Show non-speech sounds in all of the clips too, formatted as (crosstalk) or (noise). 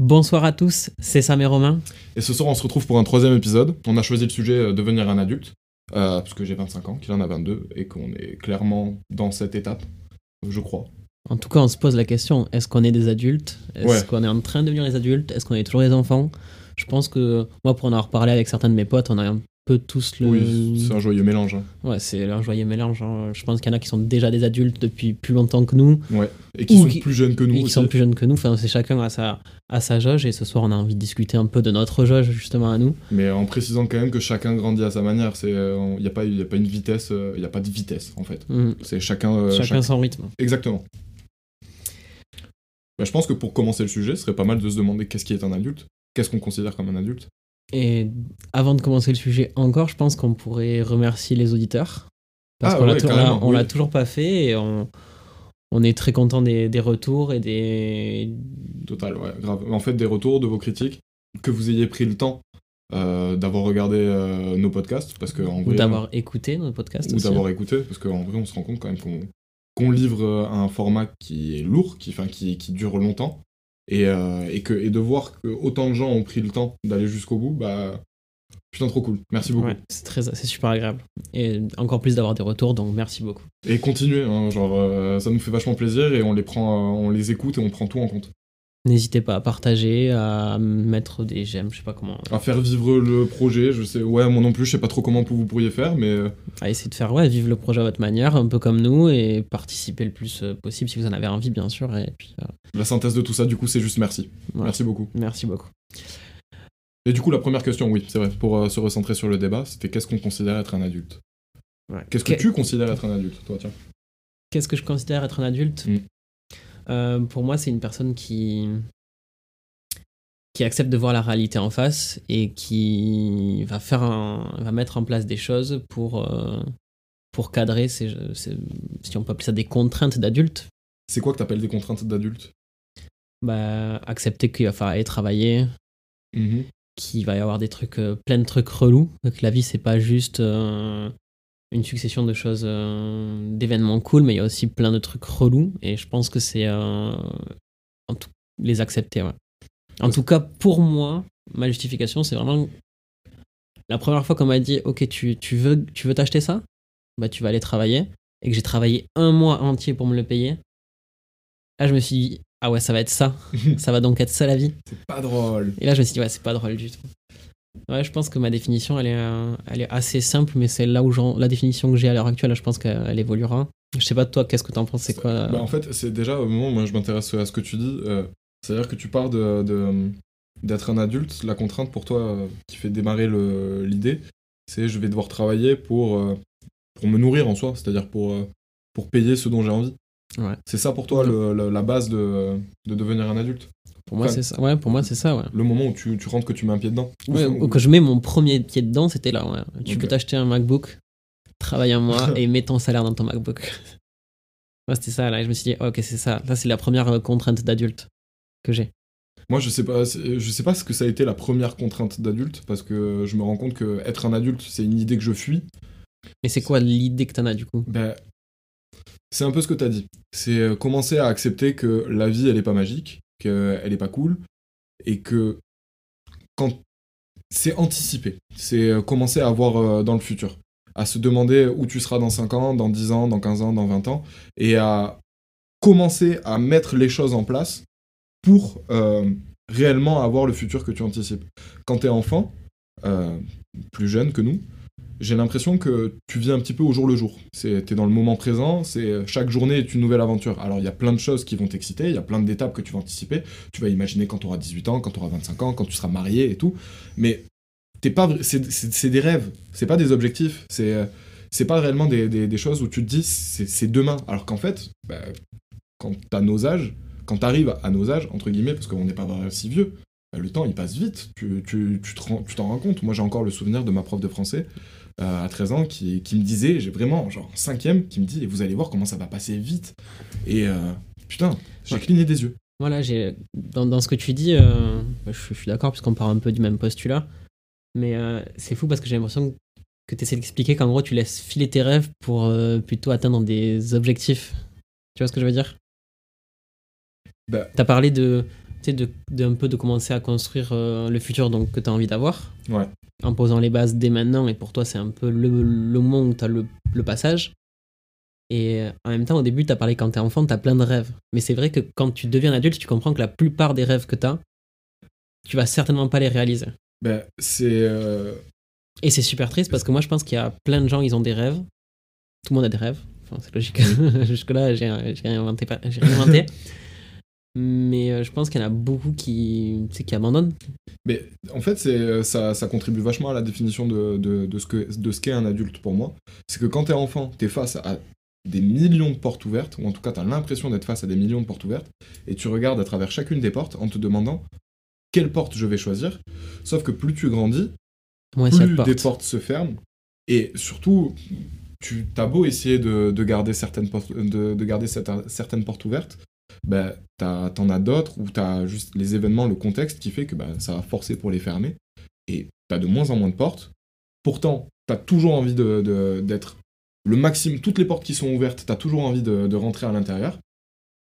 Bonsoir à tous, c'est Sam et Romain. Et ce soir, on se retrouve pour un troisième épisode. On a choisi le sujet euh, devenir un adulte, euh, parce que j'ai 25 ans, qu'il en a 22, et qu'on est clairement dans cette étape, je crois. En tout cas, on se pose la question est-ce qu'on est des adultes? Est-ce Ouais. qu'on est en train de devenir des adultes? Est-ce qu'on est toujours des enfants? Je pense que moi, pour en avoir parlé avec certains de mes potes, on a peu tous le. Oui, c'est un joyeux mélange. hein. Ouais, c'est un joyeux mélange. hein. Je pense qu'il y en a qui sont déjà des adultes depuis plus longtemps que nous, Ouais. Et qui Ou sont qui- plus jeunes que nous et qui sont plus jeunes que nous. Enfin, c'est chacun à sa, à sa jauge. Et ce soir, on a envie de discuter un peu de notre jauge, justement, à nous. Mais en précisant quand même que chacun grandit à sa manière. Il n'y a, pas- y a pas une vitesse, il n'y a pas de vitesse en fait. Mhm. C'est chacun. euh, chacun chaque- son rythme. Exactement. Bah, je pense que pour commencer le sujet, ce serait pas mal de se demander qu'est-ce qui est un adulte Qu'est-ce qu'on considère comme un adulte Et avant de commencer le sujet encore, je pense qu'on pourrait remercier les auditeurs. Parce Ah qu'on ouais, on l'a- toujours pas fait et on, on est très content des, des retours et des. Total, ouais, grave. En fait, des retours de vos critiques, que vous ayez pris le temps euh, d'avoir regardé euh, nos podcasts, parce que en ou d'avoir écouté nos podcasts. ou d'avoir écouté, parce qu'en vrai, on se rend compte quand même qu'on qu'on livre euh, un format qui est lourd, qui, enfin, qui, qui dure longtemps, et, euh, et, que, et de voir que autant de gens ont pris le temps d'aller jusqu'au bout, bah putain, trop cool. Merci beaucoup. Ouais, c'est très, c'est super agréable. Et encore plus d'avoir des retours, donc merci beaucoup. Et continuez, hein, genre, euh, ça nous fait vachement plaisir et on les prend, euh, on les écoute et on prend tout en compte. N'hésitez pas à partager, à mettre des j'aime, je sais pas comment. À faire vivre le projet, je sais, ouais, moi non plus, je sais pas trop comment vous pourriez faire, mais euh, À essayer de faire ouais, vivre le projet à votre manière, un peu comme nous, et participer le plus euh, possible si vous en avez envie, bien sûr. Et puis, euh, la synthèse de tout ça, du coup, c'est juste merci. Merci beaucoup. Merci beaucoup. Et du coup, la première question, oui, c'est vrai, pour euh, se recentrer sur le débat, c'était qu'est-ce qu'on considère être un adulte? Ouais. Qu'est-ce que Que- tu considères être un adulte, toi, tiens? Qu'est-ce que je considère être un adulte? Mm. Euh, Pour moi, c'est une personne qui qui accepte de voir la réalité en face et qui va faire un, va mettre en place des choses pour euh, pour cadrer ces, ces- si on peut appeler ça des contraintes d'adulte. C'est quoi que t'appelles des contraintes d'adulte Bah, accepter qu'il va falloir aller travailler, Mhm. qu'il va y avoir des trucs, euh, plein de trucs relous, que la vie c'est pas juste euh, une succession de choses, euh, d'événements cool, mais il y a aussi plein de trucs relous, et je pense que c'est euh, en tout- les accepter. ouais. En tout cas, pour moi, ma justification, c'est vraiment la première fois qu'on m'a dit, ok, tu, tu veux tu veux t'acheter ça, bah tu vas aller travailler, et que j'ai travaillé un mois entier pour me le payer. Là, je me suis dit, ah ouais, ça va être ça, (laughs) ça va donc être ça la vie. C'est pas drôle. Et là, je me suis dit, ouais, c'est pas drôle du tout. Ouais, je pense que ma définition, elle est, euh, elle est assez simple, mais c'est là où j'en- la définition que j'ai à l'heure actuelle, je pense qu'elle évoluera. Je sais pas, toi, qu'est-ce que t'en penses C'est quoi euh, Bah, en fait, c'est déjà au moment où moi je m'intéresse à ce que tu dis. euh, C'est-à-dire que tu pars de, de- d'être un adulte. La contrainte pour toi euh, qui fait démarrer le- l'idée, c'est je vais devoir travailler pour, euh, pour me nourrir en soi, c'est-à-dire pour, euh, pour payer ce dont j'ai envie. Ouais. C'est ça pour toi le- le- la base de, de devenir un adulte? Pour moi, enfin, c'est ça. Ouais, pour moi, c'est ça, ouais. Le moment où tu, tu rentres, que tu mets un pied dedans. Ouais, Ou- ou que je mets mon premier pied dedans, c'était là. ouais. Tu peux t'acheter un MacBook, travaille un mois (laughs) et mets ton salaire dans ton MacBook. (laughs) ouais, c'était ça, là. Et je me suis dit, ok, c'est ça. Là, c'est la première euh, contrainte d'adulte que j'ai. Moi, je sais pas, je sais pas ce que ça a été la première contrainte d'adulte, parce que je me rends compte que être un adulte, c'est une idée que je fuis. Mais c'est quoi l'idée que t'en as, du coup? Ben, c'est un peu ce que tu as dit. C'est euh, commencer à accepter que la vie, elle est pas magique, qu'elle est pas cool, et que quand c'est anticiper, c'est euh, commencer à voir euh, dans le futur, à se demander où tu seras dans 5 ans, dans 10 ans, dans 15 ans, dans 20 ans, et à commencer à mettre les choses en place pour réellement avoir le futur que tu anticipes. Quand tu es enfant, plus jeune que nous, j'ai l'impression que tu vis un petit peu au jour le jour. Tu es dans le moment présent, chaque journée est une nouvelle aventure. Alors il y a plein de choses qui vont t'exciter, il y a plein d'étapes que tu vas anticiper. Tu vas imaginer quand tu auras 18 ans, quand tu auras 25 ans, quand tu seras marié et tout. Mais t'es pas, c'est des rêves, c'est pas des objectifs. C'est pas réellement des, choses où tu te dis c'est demain. Alors qu'en fait, bah, quand t'as nos âges, quand t'arrives à nos âges, entre guillemets, parce qu'on n'est pas si vieux, le temps il passe vite. Tu t'en tu, tu t'en rends compte. Moi j'ai encore le souvenir de ma prof de français euh, à 13 ans qui, qui me disait, j'ai vraiment, genre, cinquième, qui me dit, vous allez voir comment ça va passer vite. Et euh, putain, j'ai cligné des yeux. Voilà, j'ai dans, dans, ce que tu dis, euh, je, suis d'accord, puisqu'on part un peu du même postulat. Mais c'est fou parce que j'ai l'impression que tu essaies d'expliquer qu'en gros, tu laisses filer tes rêves pour plutôt atteindre des objectifs. Tu vois ce que je veux dire? Bah. T'as parlé de, de, de, un peu de commencer à construire le futur donc, que tu as envie d'avoir. Ouais en posant les bases dès maintenant, et pour toi, c'est un peu le, le moment où tu as le, le, passage. Et euh, en même temps, au début, tu as parlé quand tu es enfant, tu as plein de rêves. Mais c'est vrai que quand tu deviens adulte, tu comprends que la plupart des rêves que tu as, tu vas certainement pas les réaliser. Ben, c'est. Euh, et c'est super triste parce que moi, je pense qu'il y a plein de gens, ils ont des rêves. Tout le monde a des rêves. Enfin, c'est logique. (laughs) Jusque-là, j'ai rien inventé. Rien inventé. (laughs) mais euh, je pense qu'il y en a beaucoup qui, qui abandonnent. Mais en fait, c'est, ça, ça, contribue vachement à la définition de, de, de ce, qu'est un adulte pour moi. C'est que quand t'es enfant, t'es face à des millions de portes ouvertes, ou en tout cas t'as l'impression d'être face à des millions de portes ouvertes, et tu regardes à travers chacune des portes en te demandant quelle porte je vais choisir. Sauf que plus tu grandis, plus des portes se ferment, et surtout, tu as beau essayer de, de garder certaines portes, de, de garder cette, certaines portes ouvertes, bah, t'en as, d'autres où t'as juste les événements, le contexte qui fait que bah, ça va forcer pour les fermer. Et t'as de moins en moins de portes. Pourtant, t'as toujours envie d'être de, le maximum. Toutes les portes qui sont ouvertes, t'as toujours envie de, rentrer à l'intérieur.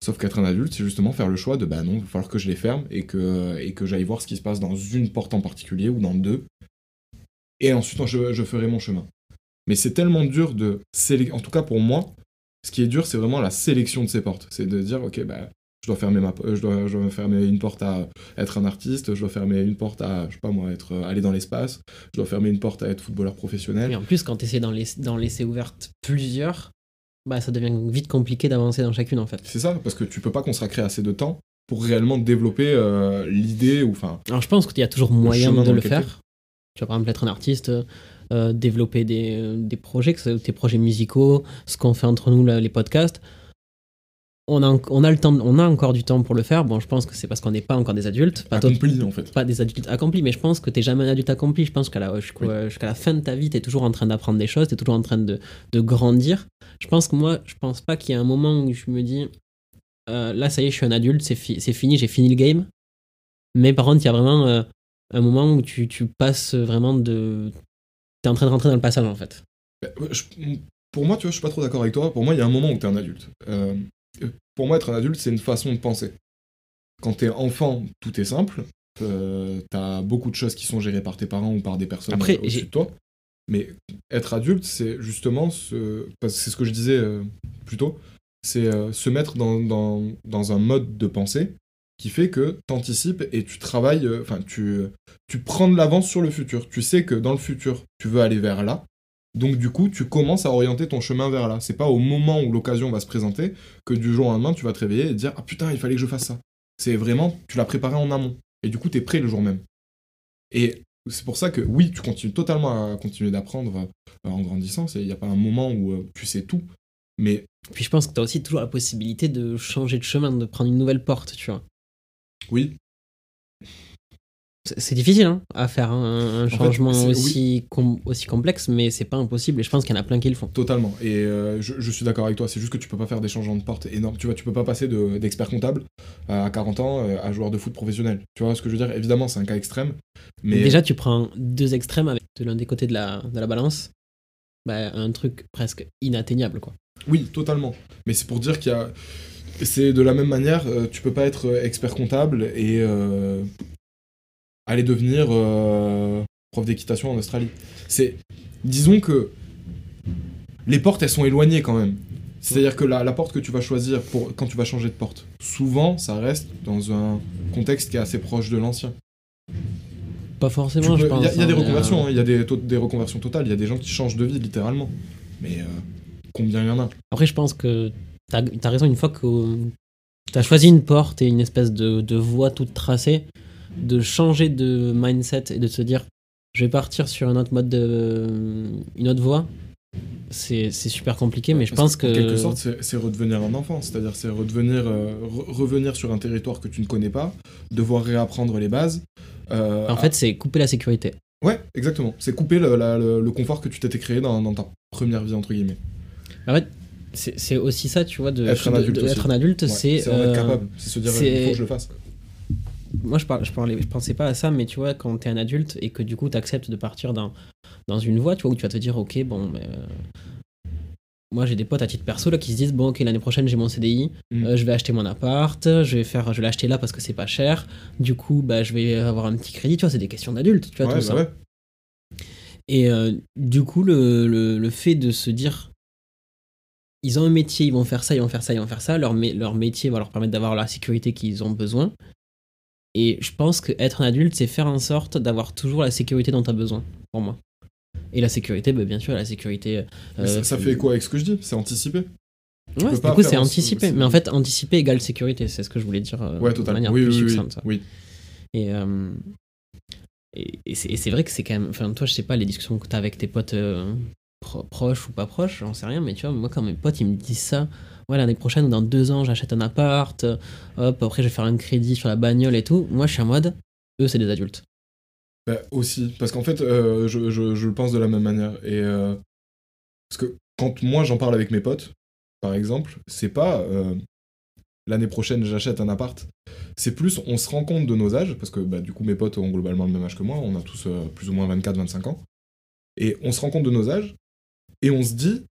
Sauf qu'être un adulte, c'est justement faire le choix de bah non, il va falloir que je les ferme et que, et que j'aille voir ce qui se passe dans une porte en particulier ou dans deux. Et ensuite, je ferai mon chemin. Mais c'est tellement dur de En tout cas, pour moi, ce qui est dur, c'est vraiment la sélection de ces portes. C'est de dire, ok, bah, je dois fermer ma, je dois, je dois, fermer une porte à être un artiste, je dois fermer une porte à, je sais pas moi, être euh, aller dans l'espace, je dois fermer une porte à être footballeur professionnel. Et en plus, quand tu essaies d'en laisser, laisser ouvertes plusieurs, bah ça devient vite compliqué d'avancer dans chacune en fait. C'est ça, parce que tu peux pas consacrer assez de temps pour réellement développer euh, l'idée ou enfin. Alors je pense qu'il y a toujours moyen de le faire. Tu vas par exemple être un artiste, euh, développer des, des, projets, que ce soit des projets musicaux, ce qu'on fait entre nous, les podcasts. On a, on, a le temps, on a encore du temps pour le faire. Bon, je pense que c'est parce qu'on n'est pas encore des adultes. Pas accomplis, en fait. Pas des adultes accomplis, mais je pense que tu n'es jamais un adulte accompli. Je pense qu'à la, jusqu'à la fin de ta vie, tu es toujours en train d'apprendre des choses, tu es toujours en train de, de, grandir. Je pense que moi, je pense pas qu'il y ait un moment où je me dis euh, là, ça y est, je suis un adulte, c'est, fini, j'ai fini le game. Mais par contre, il y a vraiment euh, un moment où tu, tu passes vraiment de en train de rentrer dans le passage en fait. Bah, pour moi, tu vois, je suis pas trop d'accord avec toi. Pour moi, il y a un moment où tu es un adulte. Euh, pour moi, être un adulte, c'est une façon de penser. Quand tu es enfant, tout est simple. Euh, tu as beaucoup de choses qui sont gérées par tes parents ou par des personnes Après, au-dessus de toi. Mais être adulte, c'est justement ce. C'est ce que je disais euh, plus tôt. C'est se mettre dans, dans, dans, un mode de pensée qui fait que tu anticipes et tu travailles, euh, enfin, tu, tu prends de l'avance sur le futur. Tu sais que dans le futur, tu veux aller vers là. Donc, du coup, tu commences à orienter ton chemin vers là. C'est pas au moment où l'occasion va se présenter que du jour au lendemain, tu vas te réveiller et dire Ah putain, il fallait que je fasse ça. C'est vraiment, tu l'as préparé en amont. Et du coup, tu es prêt le jour même. Et c'est pour ça que oui, tu continues totalement à continuer d'apprendre euh, en grandissant. Il n'y a pas un moment où euh, tu sais tout. Mais. Puis je pense que tu as aussi toujours la possibilité de changer de chemin, de prendre une nouvelle porte, tu vois. Oui. C'est difficile hein, à faire un, changement aussi, aussi complexe, mais c'est pas impossible et je pense qu'il y en a plein qui le font. Totalement. Et euh, je, suis d'accord avec toi, c'est juste que tu peux pas faire des changements de porte énormes. Tu vois, tu peux pas passer d'expert comptable à 40 ans euh, à joueur de foot professionnel. Tu vois ce que je veux dire? Évidemment, c'est un cas extrême. Mais... Déjà, tu prends deux extrêmes avec de l'un des côtés de la, de la balance, bah, un truc presque inatteignable. quoi. Oui, totalement. Mais c'est pour dire qu'il y a. C'est de la même manière, euh, tu peux pas être euh, expert comptable et euh, aller devenir euh, prof d'équitation en Australie. C'est. Disons que les portes, elles sont éloignées quand même. C'est-à-dire que la, la porte que tu vas choisir pour, quand tu vas changer de porte, souvent, ça reste dans un contexte qui est assez proche de l'ancien. Pas forcément, peux- je pense. il y a des hein, reconversions, hein, il y a des, des reconversions totales, il y a des gens qui changent de vie littéralement. Mais euh, combien il y en a? Après, je pense que t'as as raison, une fois que t'as choisi une porte et une espèce de, de voie toute tracée, de changer de mindset et de se dire je vais partir sur un autre mode de. une autre voie, c'est super compliqué, mais je Parce pense que. quelque sorte, c'est redevenir un enfant. C'est-à-dire, c'est redevenir, euh, re- revenir sur un territoire que tu ne connais pas, devoir réapprendre les bases. euh, En fait, c'est couper la sécurité. Ouais, exactement. C'est couper le, la- le- le confort que tu t'étais créé dans, dans ta première vie, entre guillemets. En fait, c'est aussi ça, tu vois, de Être un adulte de- être un adulte, Ouais, c'est. être euh, capable. C'est se dire, il faut que je le fasse. moi je, parle, je, parlais, je pensais pas à ça, mais tu vois, quand t'es un adulte et que du coup t'acceptes de partir dans, dans une voie, tu vois, où tu vas te dire, ok, bon, ben, euh, moi j'ai des potes à titre perso là qui se disent, bon, ok, l'année prochaine j'ai mon CDI, Mm. euh, je vais acheter mon appart, je vais faire, je vais l'acheter là parce que c'est pas cher, du coup, bah, je vais avoir un petit crédit, tu vois, c'est des questions d'adultes, tu vois, Ouais, tout bah ça. ouais. Et euh, du coup, le, le, le fait de se dire, ils ont un métier, ils vont faire ça, ils vont faire ça, ils vont faire ça, leur, mé- leur métier va leur permettre d'avoir la sécurité qu'ils ont besoin. Et je pense que être un adulte, c'est faire en sorte d'avoir toujours la sécurité dont tu as besoin, pour moi. Et la sécurité, bah, bien sûr, la sécurité. Euh, ça, ça fait quoi avec ce que je dis? C'est anticiper. Ouais, du coup, c'est c'est- Mais en fait, anticiper égale sécurité, c'est ce que je voulais dire euh, Ouais, de totalement. manière Oui, plus oui, oui, succincte. oui. Et, euh, et, c'est et c'est vrai que c'est quand même. Enfin, toi, je sais pas, les discussions que tu as avec tes potes euh, pro- proches ou pas proches, j'en sais rien, mais tu vois, moi, quand mes potes, ils me disent ça, ouais, l'année prochaine ou dans deux ans, j'achète un appart, hop, après, je vais faire un crédit sur la bagnole et tout. Moi, je suis en mode, eux, c'est des adultes. Bah, aussi, parce qu'en fait, euh, je, je- le pense de la même manière. Et euh, parce que quand moi j'en parle avec mes potes, par exemple, c'est pas euh, l'année prochaine j'achète un appart. C'est plus on se rend compte de nos âges, parce que bah, du coup mes potes ont globalement le même âge que moi, on a tous plus ou moins 24-25 ans. Et on se rend compte de nos âges, et on se dit,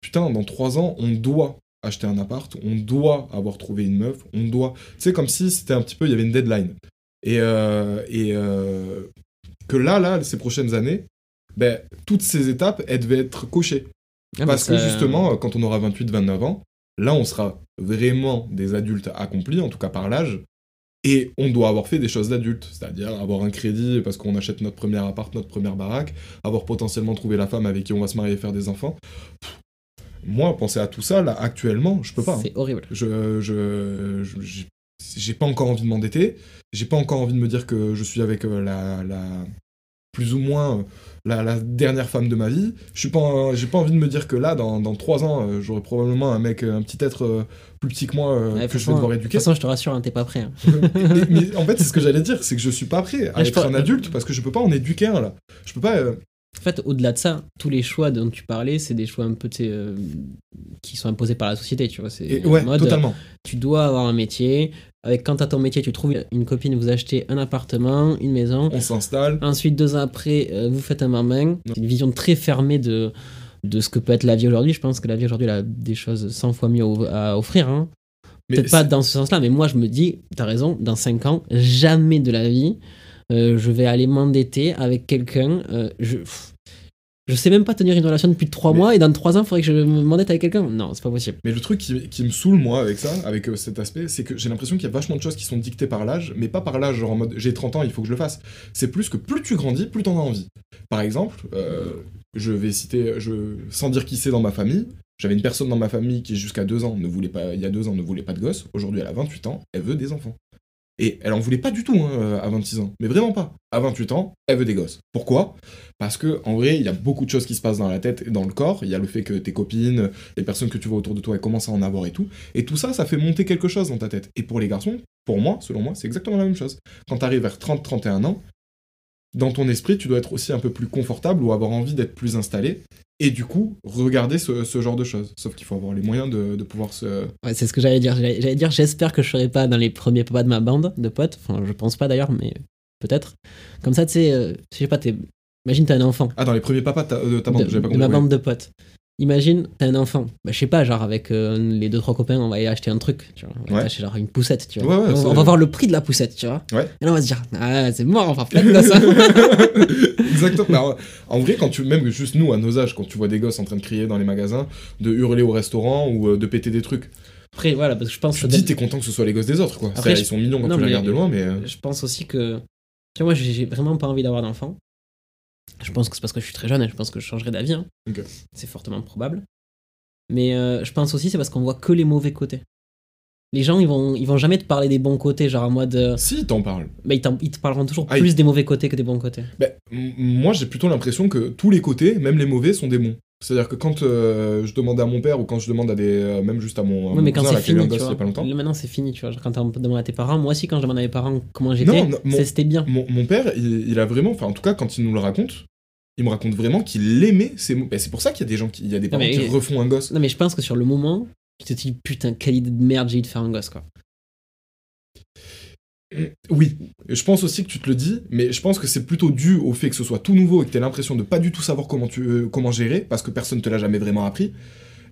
putain, dans 3 ans, on doit acheter un appart, on doit avoir trouvé une meuf, on doit. Sais, comme si c'était un petit peu, il y avait une deadline. Et, euh, et euh, que là, là, ces prochaines années, ben, toutes ces étapes, elles devaient être cochées. Ah, Parce que justement, quand on aura 28-29 ans, là, on sera vraiment des adultes accomplis, en tout cas par l'âge, et on doit avoir fait des choses d'adultes, c'est-à-dire avoir un crédit parce qu'on achète notre premier appart, notre première baraque, avoir potentiellement trouvé la femme avec qui on va se marier et faire des enfants. Pff, moi, penser à tout ça, là, actuellement, je peux pas. hein. C'est horrible. Je, je, j'ai- pas encore envie de m'endetter. J'ai pas encore envie de me dire que je suis avec euh, la, la plus ou moins euh, la, la dernière femme de ma vie. Je suis pas, j'ai pas envie de me dire que là, dans, dans trois ans, euh, j'aurai probablement un mec, un petit être euh, plus petit que moi euh, Ouais, que je vais devoir De éduquer. toute façon, je te rassure, hein, t'es pas prêt. hein. (laughs) mais, mais en fait, c'est ce que j'allais dire, c'est que je suis pas prêt à être un adulte parce que je peux pas en éduquer un là. Je peux pas. euh, En fait, au-delà de ça, tous les choix dont tu parlais, c'est des choix un peu euh, qui sont imposés par la société, tu vois. C'est ouais, mode, totalement. tu dois avoir un métier. Avec quand t'as ton métier, tu trouves une copine, vous achetez un appartement, une maison. On s'installe. Ensuite, deux ans après, euh, vous faites un main. C'est une vision très fermée de, de ce que peut être la vie aujourd'hui. Je pense que la vie aujourd'hui, elle a des choses 100 fois mieux à offrir. hein. Peut-être pas dans ce sens-là, mais moi, je me dis, t'as raison, dans 5 ans, jamais de la vie, euh, je vais aller m'endetter avec quelqu'un. euh, je, pff, je sais même pas tenir une relation depuis 3 Mais- mois et dans 3 ans, il faudrait que je m'endette avec quelqu'un. Non, c'est pas possible. Mais le truc qui, qui me saoule, moi, avec ça, avec euh, cet aspect, c'est que j'ai l'impression qu'il y a vachement de choses qui sont dictées par l'âge, mais pas par l'âge, genre en mode j'ai 30 ans, il faut que je le fasse. C'est plus que plus tu grandis, plus t'en as envie. Par exemple, euh, je vais citer, je, sans dire qui c'est dans ma famille, j'avais une personne dans ma famille qui, jusqu'à 2 ans, ne voulait pas, il y a 2 ans, ne voulait pas de gosse. Aujourd'hui, elle a 28 ans, elle veut des enfants. Et elle en voulait pas du tout hein, à 26 ans, mais vraiment pas. À 28 ans, elle veut des gosses. Pourquoi? Parce que en vrai, il y a beaucoup de choses qui se passent dans la tête et dans le corps. Il y a le fait que tes copines, les personnes que tu vois autour de toi, elles commencent à en avoir et tout. Et tout ça, ça fait monter quelque chose dans ta tête. Et pour les garçons, pour moi, selon moi, c'est exactement la même chose. Quand tu arrives vers 30-31 ans, dans ton esprit, tu dois être aussi un peu plus confortable ou avoir envie d'être plus installé. Et du coup, regarder ce, ce genre de choses. Sauf qu'il faut avoir les moyens de, de pouvoir se... Ouais, c'est ce que j'allais dire. J'allais dire, j'espère que je serai pas dans les premiers pas de ma bande de potes. Enfin, je pense pas d'ailleurs, mais peut-être. Comme ça, tu sais, euh, je sais pas, t'es. Imagine, t'as un enfant. Ah, dans les premiers papas de ta, de bande, de, j'avais pas de compris. ma ouais. bande de potes. Imagine, t'as un enfant. Bah, je sais pas, genre avec euh, les deux trois copains, on va aller acheter un truc, tu vois. On va Ouais. acheter genre une poussette, tu vois. Ouais, ouais, on, on va voir le prix de la poussette, tu vois. Ouais. Et là, on va se dire, ah, c'est mort, on va faire de hein. (laughs) Exactement. Mais en- vrai, quand tu, même juste nous, à nos âges, quand tu vois des gosses en train de crier dans les magasins, de hurler au restaurant ou euh, de péter des trucs, Après, voilà, parce que je pense tu que dis, t'es content que ce soit les gosses des autres, quoi. Après, je- Ils sont mignons quand Non, tu les regardes de loin, mais. euh, je pense aussi que. Tu vois, moi, j'ai j'ai vraiment pas envie d'avoir d'enfant. Je pense que c'est parce que je suis très jeune et je pense que je changerai d'avis. hein. C'est fortement probable. Mais euh, je pense aussi c'est parce qu'on voit que les mauvais côtés. Les gens, ils vont, ils vont jamais te parler des bons côtés, genre en mode. euh, Si, t'en parles. Mais ils, t'en- ils te parleront toujours Ah, plus ils- des mauvais côtés que des bons côtés. M- moi, j'ai plutôt l'impression que tous les côtés, même les mauvais, sont des bons. C'est-à-dire que quand euh, je demande à mon père ou quand je demande à des. euh, même juste à mon, mon mais quand c'est fini, tu vois. pas longtemps. Maintenant, c'est fini, tu vois. Quand tu demandes à tes parents, moi aussi, quand je demande à mes parents comment j'étais, c'était bien. Mon, mon père, il, il a vraiment. Enfin, en tout cas, quand il nous le raconte, il me raconte vraiment qu'il aimait ces mots. Ben, c'est pour ça qu'il y a des gens qui. Il y a des parents mais- qui refont un gosse. Non, mais je pense que sur le moment, tu te dis, putain, quelle idée de merde j'ai eu de faire un gosse, quoi. Oui, je pense aussi que tu te le dis, mais je pense que c'est plutôt dû au fait que ce soit tout nouveau et que tu l'impression de pas du tout savoir comment, tu, euh, comment gérer, parce que personne te l'a jamais vraiment appris.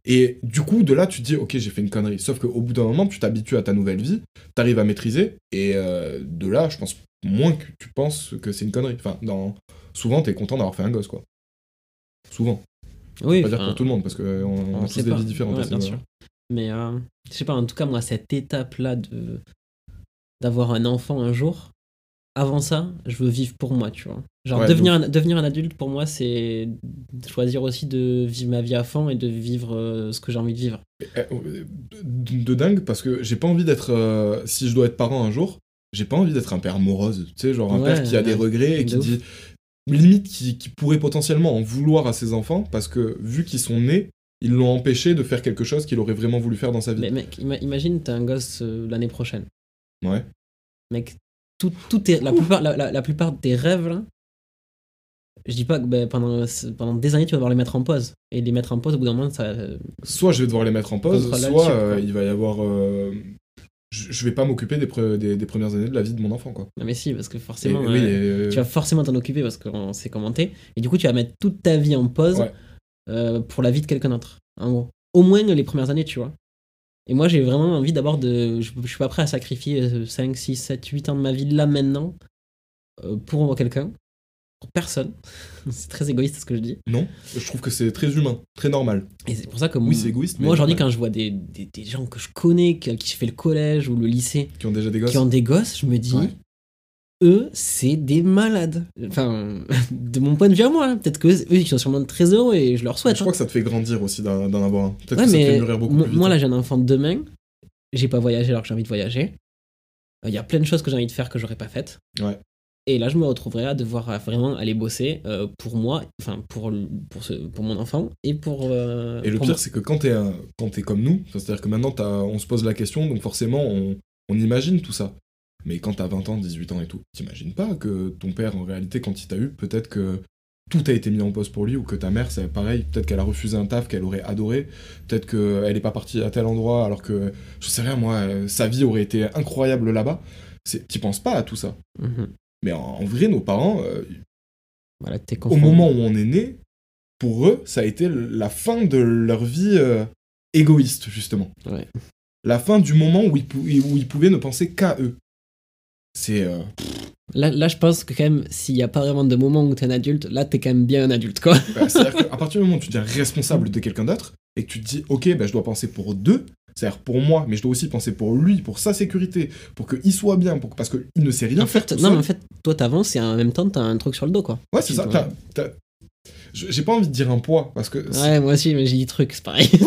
Et du coup, de là, tu te dis, ok, j'ai fait une connerie. Sauf qu'au bout d'un moment, tu t'habitues à ta nouvelle vie, t'arrives à maîtriser, et euh, de là, je pense moins que tu penses que c'est une connerie. Enfin, dans... souvent, t'es content d'avoir fait un gosse, quoi. Souvent. Oui, Pas dire pour tout le monde, parce qu'on on a tous des pas. vies différentes. Ouais, ce bien sûr. Mais euh, je sais pas, en tout cas, moi, cette étape-là de d'avoir un enfant un jour, avant ça, je veux vivre pour moi, tu vois. Genre, Ouais, devenir, un, devenir un adulte, pour moi, c'est choisir aussi de vivre ma vie à fond et de vivre euh, ce que j'ai envie de vivre. Eh, euh, De, de dingue, parce que j'ai pas envie d'être. euh, si je dois être parent un jour, j'ai pas envie d'être un père morose. Tu sais, genre un Ouais, père qui a des regrets et qui ouf. dit. Limite, qui, qui pourrait potentiellement en vouloir à ses enfants, parce que vu qu'ils sont nés, ils l'ont empêché de faire quelque chose qu'il aurait vraiment voulu faire dans sa vie. Mais mec, ima- imagine, t'as un gosse euh, l'année prochaine. Ouais. Mec, tout, tout est, la, plupart, la, la- la plupart des rêves, là, je dis pas que ben, pendant, pendant des années, tu vas devoir les mettre en pause. Et les mettre en pause, au bout d'un moment, ça. Soit je vais devoir les mettre en pause, soit euh, il va y avoir. euh, je, je vais pas m'occuper des, pre- des, des premières années de la vie de mon enfant, quoi. Non, mais si, parce que Et- forcément. oui, euh, et- tu vas forcément t'en occuper parce qu'on s'est commenté. Et du coup, tu vas mettre toute ta vie en pause Ouais. pour la vie de quelqu'un d'autre. En gros. Au moins les premières années, tu vois. Et moi, j'ai vraiment envie d'abord de. Je, je suis pas prêt à sacrifier euh, 5, 6, 7, 8 ans de ma vie là maintenant euh, pour quelqu'un. Pour personne. (laughs) c'est très égoïste ce que je dis. Non, je trouve que c'est très humain, très normal. Et c'est pour ça que Oui, moi- c'est égoïste, Moi, aujourd'hui, quand je vois des, des, des gens que je connais, qui, qui fait le collège ou le lycée, Qui ont déjà des gosses. qui ont des gosses, je me dis, Ouais. Eux, c'est des malades. Enfin, (laughs) de mon point de vue à moi, hein. peut-être que eux, ils sont sûrement très heureux et je leur souhaite. Je crois que ça te fait grandir aussi d'en avoir un. Peut-être Ouais, que ça te fait mûrir beaucoup moi, plus vite. moi, là, j'ai un enfant de demain. J'ai pas voyagé alors que j'ai envie de voyager. Euh, Il y a plein de choses que j'ai envie de faire que j'aurais pas faites. Ouais. Et là, je me retrouverai à devoir vraiment aller bosser euh, pour moi, enfin pour, pour, ce, pour mon enfant et pour. euh, Et le pour pire, c'est que quand t'es quand t'es comme nous, c'est-à-dire que maintenant on se pose la question, donc forcément on, on imagine tout ça. Mais quand t'as 20 ans, 18 ans et tout, t'imagines pas que ton père, en réalité, quand il t'a eu, peut-être que tout a été mis en pause pour lui, ou que ta mère, c'est pareil, peut-être qu'elle a refusé un taf qu'elle aurait adoré, peut-être qu'elle est pas partie à tel endroit alors que, je sais rien, moi, sa vie aurait été incroyable là-bas. T'y penses pas à tout ça. Mhm. Mais en, en vrai, nos parents, euh, Voilà, au moment où on est né, pour eux, ça a été la fin de leur vie euh, égoïste, justement. Ouais. La fin du moment où ils, pou- où ils pouvaient ne penser qu'à eux. C'est. euh, Là, là, je pense que quand même, s'il n'y a pas vraiment de moment où t'es un adulte, là, t'es quand même bien un adulte, quoi. bah, C'est-à-dire (laughs) qu'à partir du moment où tu deviens responsable de quelqu'un d'autre et que tu te dis, ok, bah, je dois penser pour deux, c'est-à-dire pour moi, mais je dois aussi penser pour lui, pour sa sécurité, pour qu'il soit bien, pour, parce qu'il ne sait rien en faire. fait, non, seul. mais en fait, toi, t'avances et en même temps, t'as un truc sur le dos, quoi. Ouais, c'est ça. T'as- J'ai pas envie de dire un poids, parce que. Ouais, moi aussi, mais j'ai dit truc, c'est pareil. (laughs)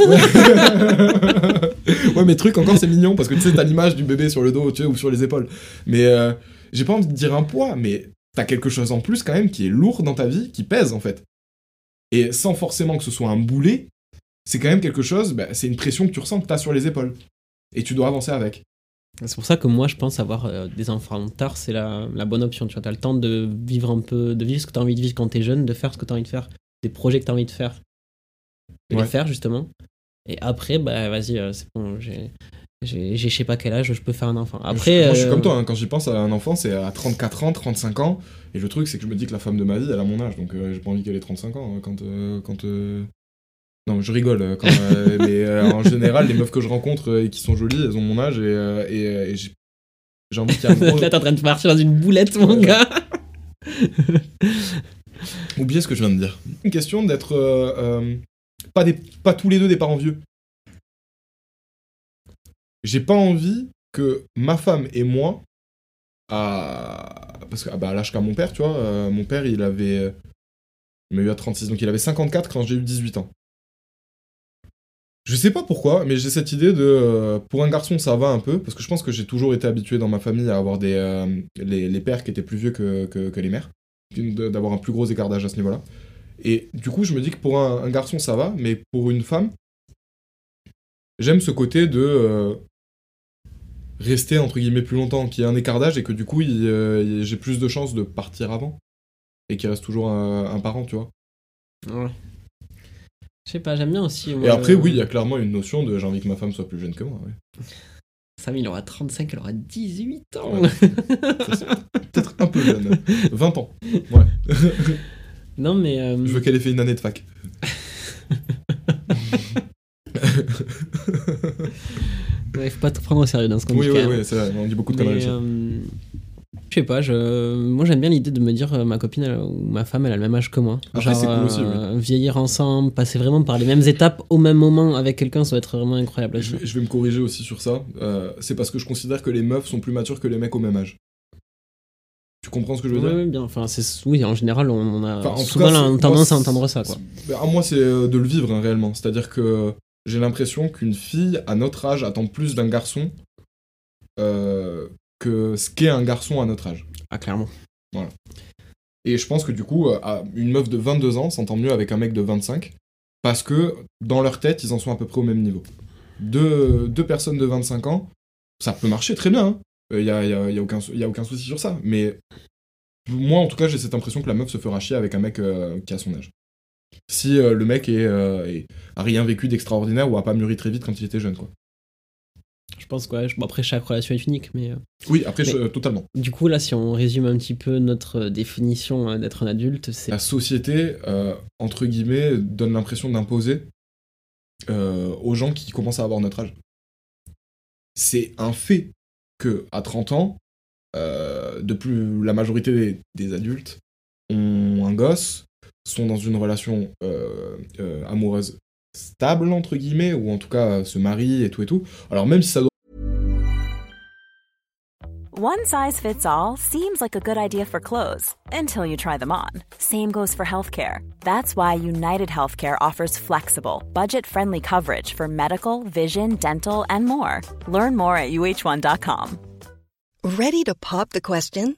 ouais, mais truc encore, c'est mignon parce que tu sais, t'as l'image du bébé sur le dos, tu sais, ou sur les épaules. Mais euh, j'ai pas envie de dire un poids, mais t'as quelque chose en plus quand même qui est lourd dans ta vie, qui pèse en fait. Et sans forcément que ce soit un boulet, c'est quand même quelque chose, bah, c'est une pression que tu ressens que t'as sur les épaules. Et tu dois avancer avec. C'est pour ça que moi, je pense avoir euh, des enfants tard, c'est la, la bonne option. Tu vois, t'as le temps de vivre un peu, de vivre ce que t'as envie de vivre quand t'es jeune, de faire ce que t'as envie de faire, des projets que t'as envie de faire, de Ouais. les faire justement. Et après, bah vas-y, euh, c'est bon, j'ai, j'ai, j'ai je sais pas quel âge, je peux faire un enfant. Après, moi, je suis euh, comme toi, hein, quand j'y pense à un enfant, c'est à 34 ans, 35 ans. Et le truc, c'est que je me dis que la femme de ma vie, elle a mon âge. Donc j'ai pas envie qu'elle ait 35 ans hein, quand. quand euh, Non, je rigole. euh, Quand, euh, mais euh, en général, les meufs que je rencontre et qui sont jolies, elles ont mon âge et, et, et j'ai j'ai envie qu'il y ait un gros... Là, t'es en train de partir dans une boulette, mon Ouais. gars. Oubliez ce que je viens de dire. Une question d'être euh, euh, pas, des, pas tous les deux des parents vieux. J'ai pas envie que ma femme et moi, à, parce que, ah bah, à l'âge qu'a mon père, tu vois, euh, mon père il avait. Il m'a eu à 36, donc il avait 54 quand j'ai eu 18 ans. Je sais pas pourquoi, mais j'ai cette idée de. euh, pour un garçon, ça va un peu, parce que je pense que j'ai toujours été habitué dans ma famille à avoir des, euh, les, pères qui étaient plus vieux que, que, les mères, d'avoir un plus gros écart à ce niveau-là. Et du coup, je me dis que pour un, garçon, ça va, mais pour une femme, j'aime ce côté de euh, rester, entre guillemets, plus longtemps, qu'il y ait un écart d'âge et que du coup, j'ai plus de chances de partir avant. Et qu'il reste toujours un, un parent, tu vois. Ouais. Je sais pas, j'aime bien aussi. Et après, oui, il y a clairement une notion de j'ai envie que ma femme soit plus jeune que moi. ouais. (laughs) Sam, il aura 35, elle aura 18 ans. Ouais. Peut-être un peu jeune. (laughs) 20 ans. Ouais. (laughs) non, mais. euh, Je veux qu'elle ait fait une année de fac. ouais, faut pas tout prendre au sérieux dans ce qu'on oui, dit. oui, oui, c'est vrai. On dit beaucoup de conneries. Je sais pas, je... moi j'aime bien l'idée de me dire euh, ma copine elle- ou ma femme elle a le même âge que moi. Après, c'est cool aussi, euh, Vieillir ensemble, passer vraiment par les mêmes étapes au même moment avec quelqu'un, ça va être vraiment incroyable. Je vais, je vais me corriger aussi sur ça. Euh, c'est parce que je considère que les meufs sont plus matures que les mecs au même âge. Tu comprends ce que je veux dire? ouais, bien. Enfin, c'est... Oui, en général, on a Enfin, en tout souvent cas, la tendance moi, à entendre ça. Quoi. c'est- bah, moi, c'est de le vivre hein, réellement. C'est-à-dire que j'ai l'impression qu'une fille à notre âge attend plus d'un garçon euh, que ce qu'est un garçon à notre âge. Ah, clairement. Et je pense que du coup, euh, à- une meuf de 22 ans s'entend mieux avec un mec de 25 parce que dans leur tête, ils en sont à peu près au même niveau. Deux, deux personnes de 25 ans, ça peut marcher très bien. Il n'y a, y a- y a aucun, sou- y a aucun souci sur ça. Mais moi, en tout cas, j'ai cette impression que la meuf se fera chier avec un mec euh, qui a son âge. Si euh, le mec est, euh, est- a rien vécu d'extraordinaire ou a pas mûri très vite quand il était jeune. Quoi. Je pense ouais, je- bon, après chaque relation est unique, mais euh, Oui, après, Mais- je- euh, totalement. du coup là, si on résume un petit peu notre euh, définition d'être un adulte, c'est la société, euh, entre guillemets, donne l'impression d'imposer euh, aux gens qui commencent à avoir notre âge. C'est un fait que à 30 ans, euh, de plus, la majorité des, des adultes ont un gosse, sont dans une relation amoureuse stable, entre guillemets, ou en tout cas euh, se marient et tout et tout. Alors même si ça doit One size fits all seems like a good idea for clothes until you try them on. Same goes for healthcare. That's why United Healthcare offers flexible, budget friendly coverage for medical, vision, dental, and more. Learn more at uh1.com. Ready to pop the question?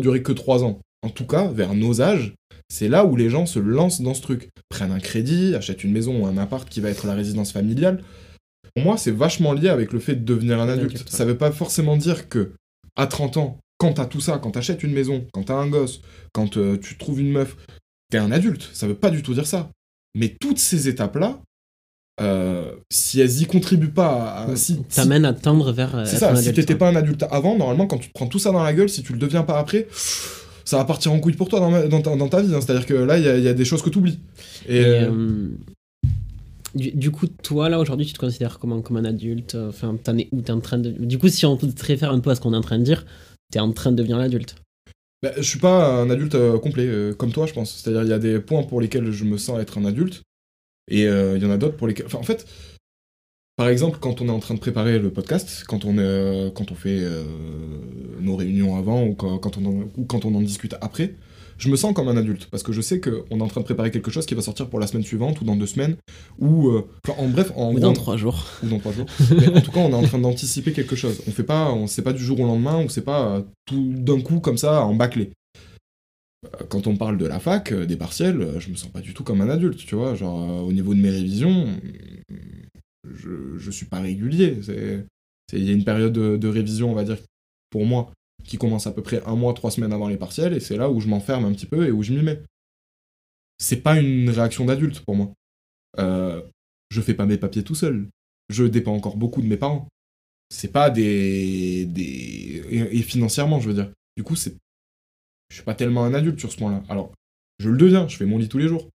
Durer que 3 ans. En tout cas, vers nos âges, c'est là où les gens se lancent dans ce truc. Prennent un crédit, achètent une maison ou un appart qui va être la résidence familiale. Pour moi, c'est vachement lié avec le fait de devenir un adulte. adulte, ouais. Ça veut pas forcément dire que, à 30 ans, quand t'as tout ça, quand t'achètes une maison, quand t'as un gosse, quand euh, tu trouves une meuf, t'es un adulte. Ça veut pas du tout dire ça. Mais toutes ces étapes-là, euh, si elles y contribuent pas, à, si, si- t'amène à tendre vers. euh, c'est ça, si t'étais pas un adulte avant, normalement, quand tu te prends tout ça dans la gueule, si tu le deviens pas après, ça va partir en couille pour toi dans, ta, dans ta vie. hein. C'est-à-dire que là, il y, a- il y a des choses que t'oublies. Et, Et, euh, du, du coup, toi, là, aujourd'hui, tu te considères comment comme un adulte? Enfin, t'en es où? T'es en train de... Du coup, si on te réfère un peu à ce qu'on est en train de dire, t'es en train de devenir l'adulte. bah, je suis pas un adulte euh, complet, euh, comme toi, je pense. C'est-à-dire, il y a des points pour lesquels je me sens être un adulte, et euh, il y en a d'autres pour lesquels. Enfin, en fait, par exemple, quand on est en train de préparer le podcast, quand on, est, euh, quand on fait euh, nos réunions avant, ou quand, quand on en, ou quand on en discute après, je me sens comme un adulte, parce que je sais qu'on est en train de préparer quelque chose qui va sortir pour la semaine suivante, ou dans deux semaines, ou. euh, en bref, en Ou gros, dans trois jours. (laughs) ou dans trois jours. Mais en tout cas, on est en train d'anticiper quelque chose. On fait pas, on sait pas du jour au lendemain, on sait pas tout d'un coup comme ça en bâclé. Quand on parle de la fac, euh, des partiels, euh, je me sens pas du tout comme un adulte, tu vois. Genre, euh, au niveau de mes révisions, je, je suis pas régulier. Il y a une période de, révision, on va dire, pour moi, qui commence à peu près un mois, trois semaines avant les partiels, et c'est là où je m'enferme un petit peu et où je m'y mets. C'est pas une réaction d'adulte pour moi. Euh, je fais pas mes papiers tout seul. Je dépends encore beaucoup de mes parents. C'est pas des. des... Et financièrement, je veux dire. Du coup, c'est. Je suis pas tellement un adulte sur ce point-là. Alors, je le deviens, je fais mon lit tous les jours.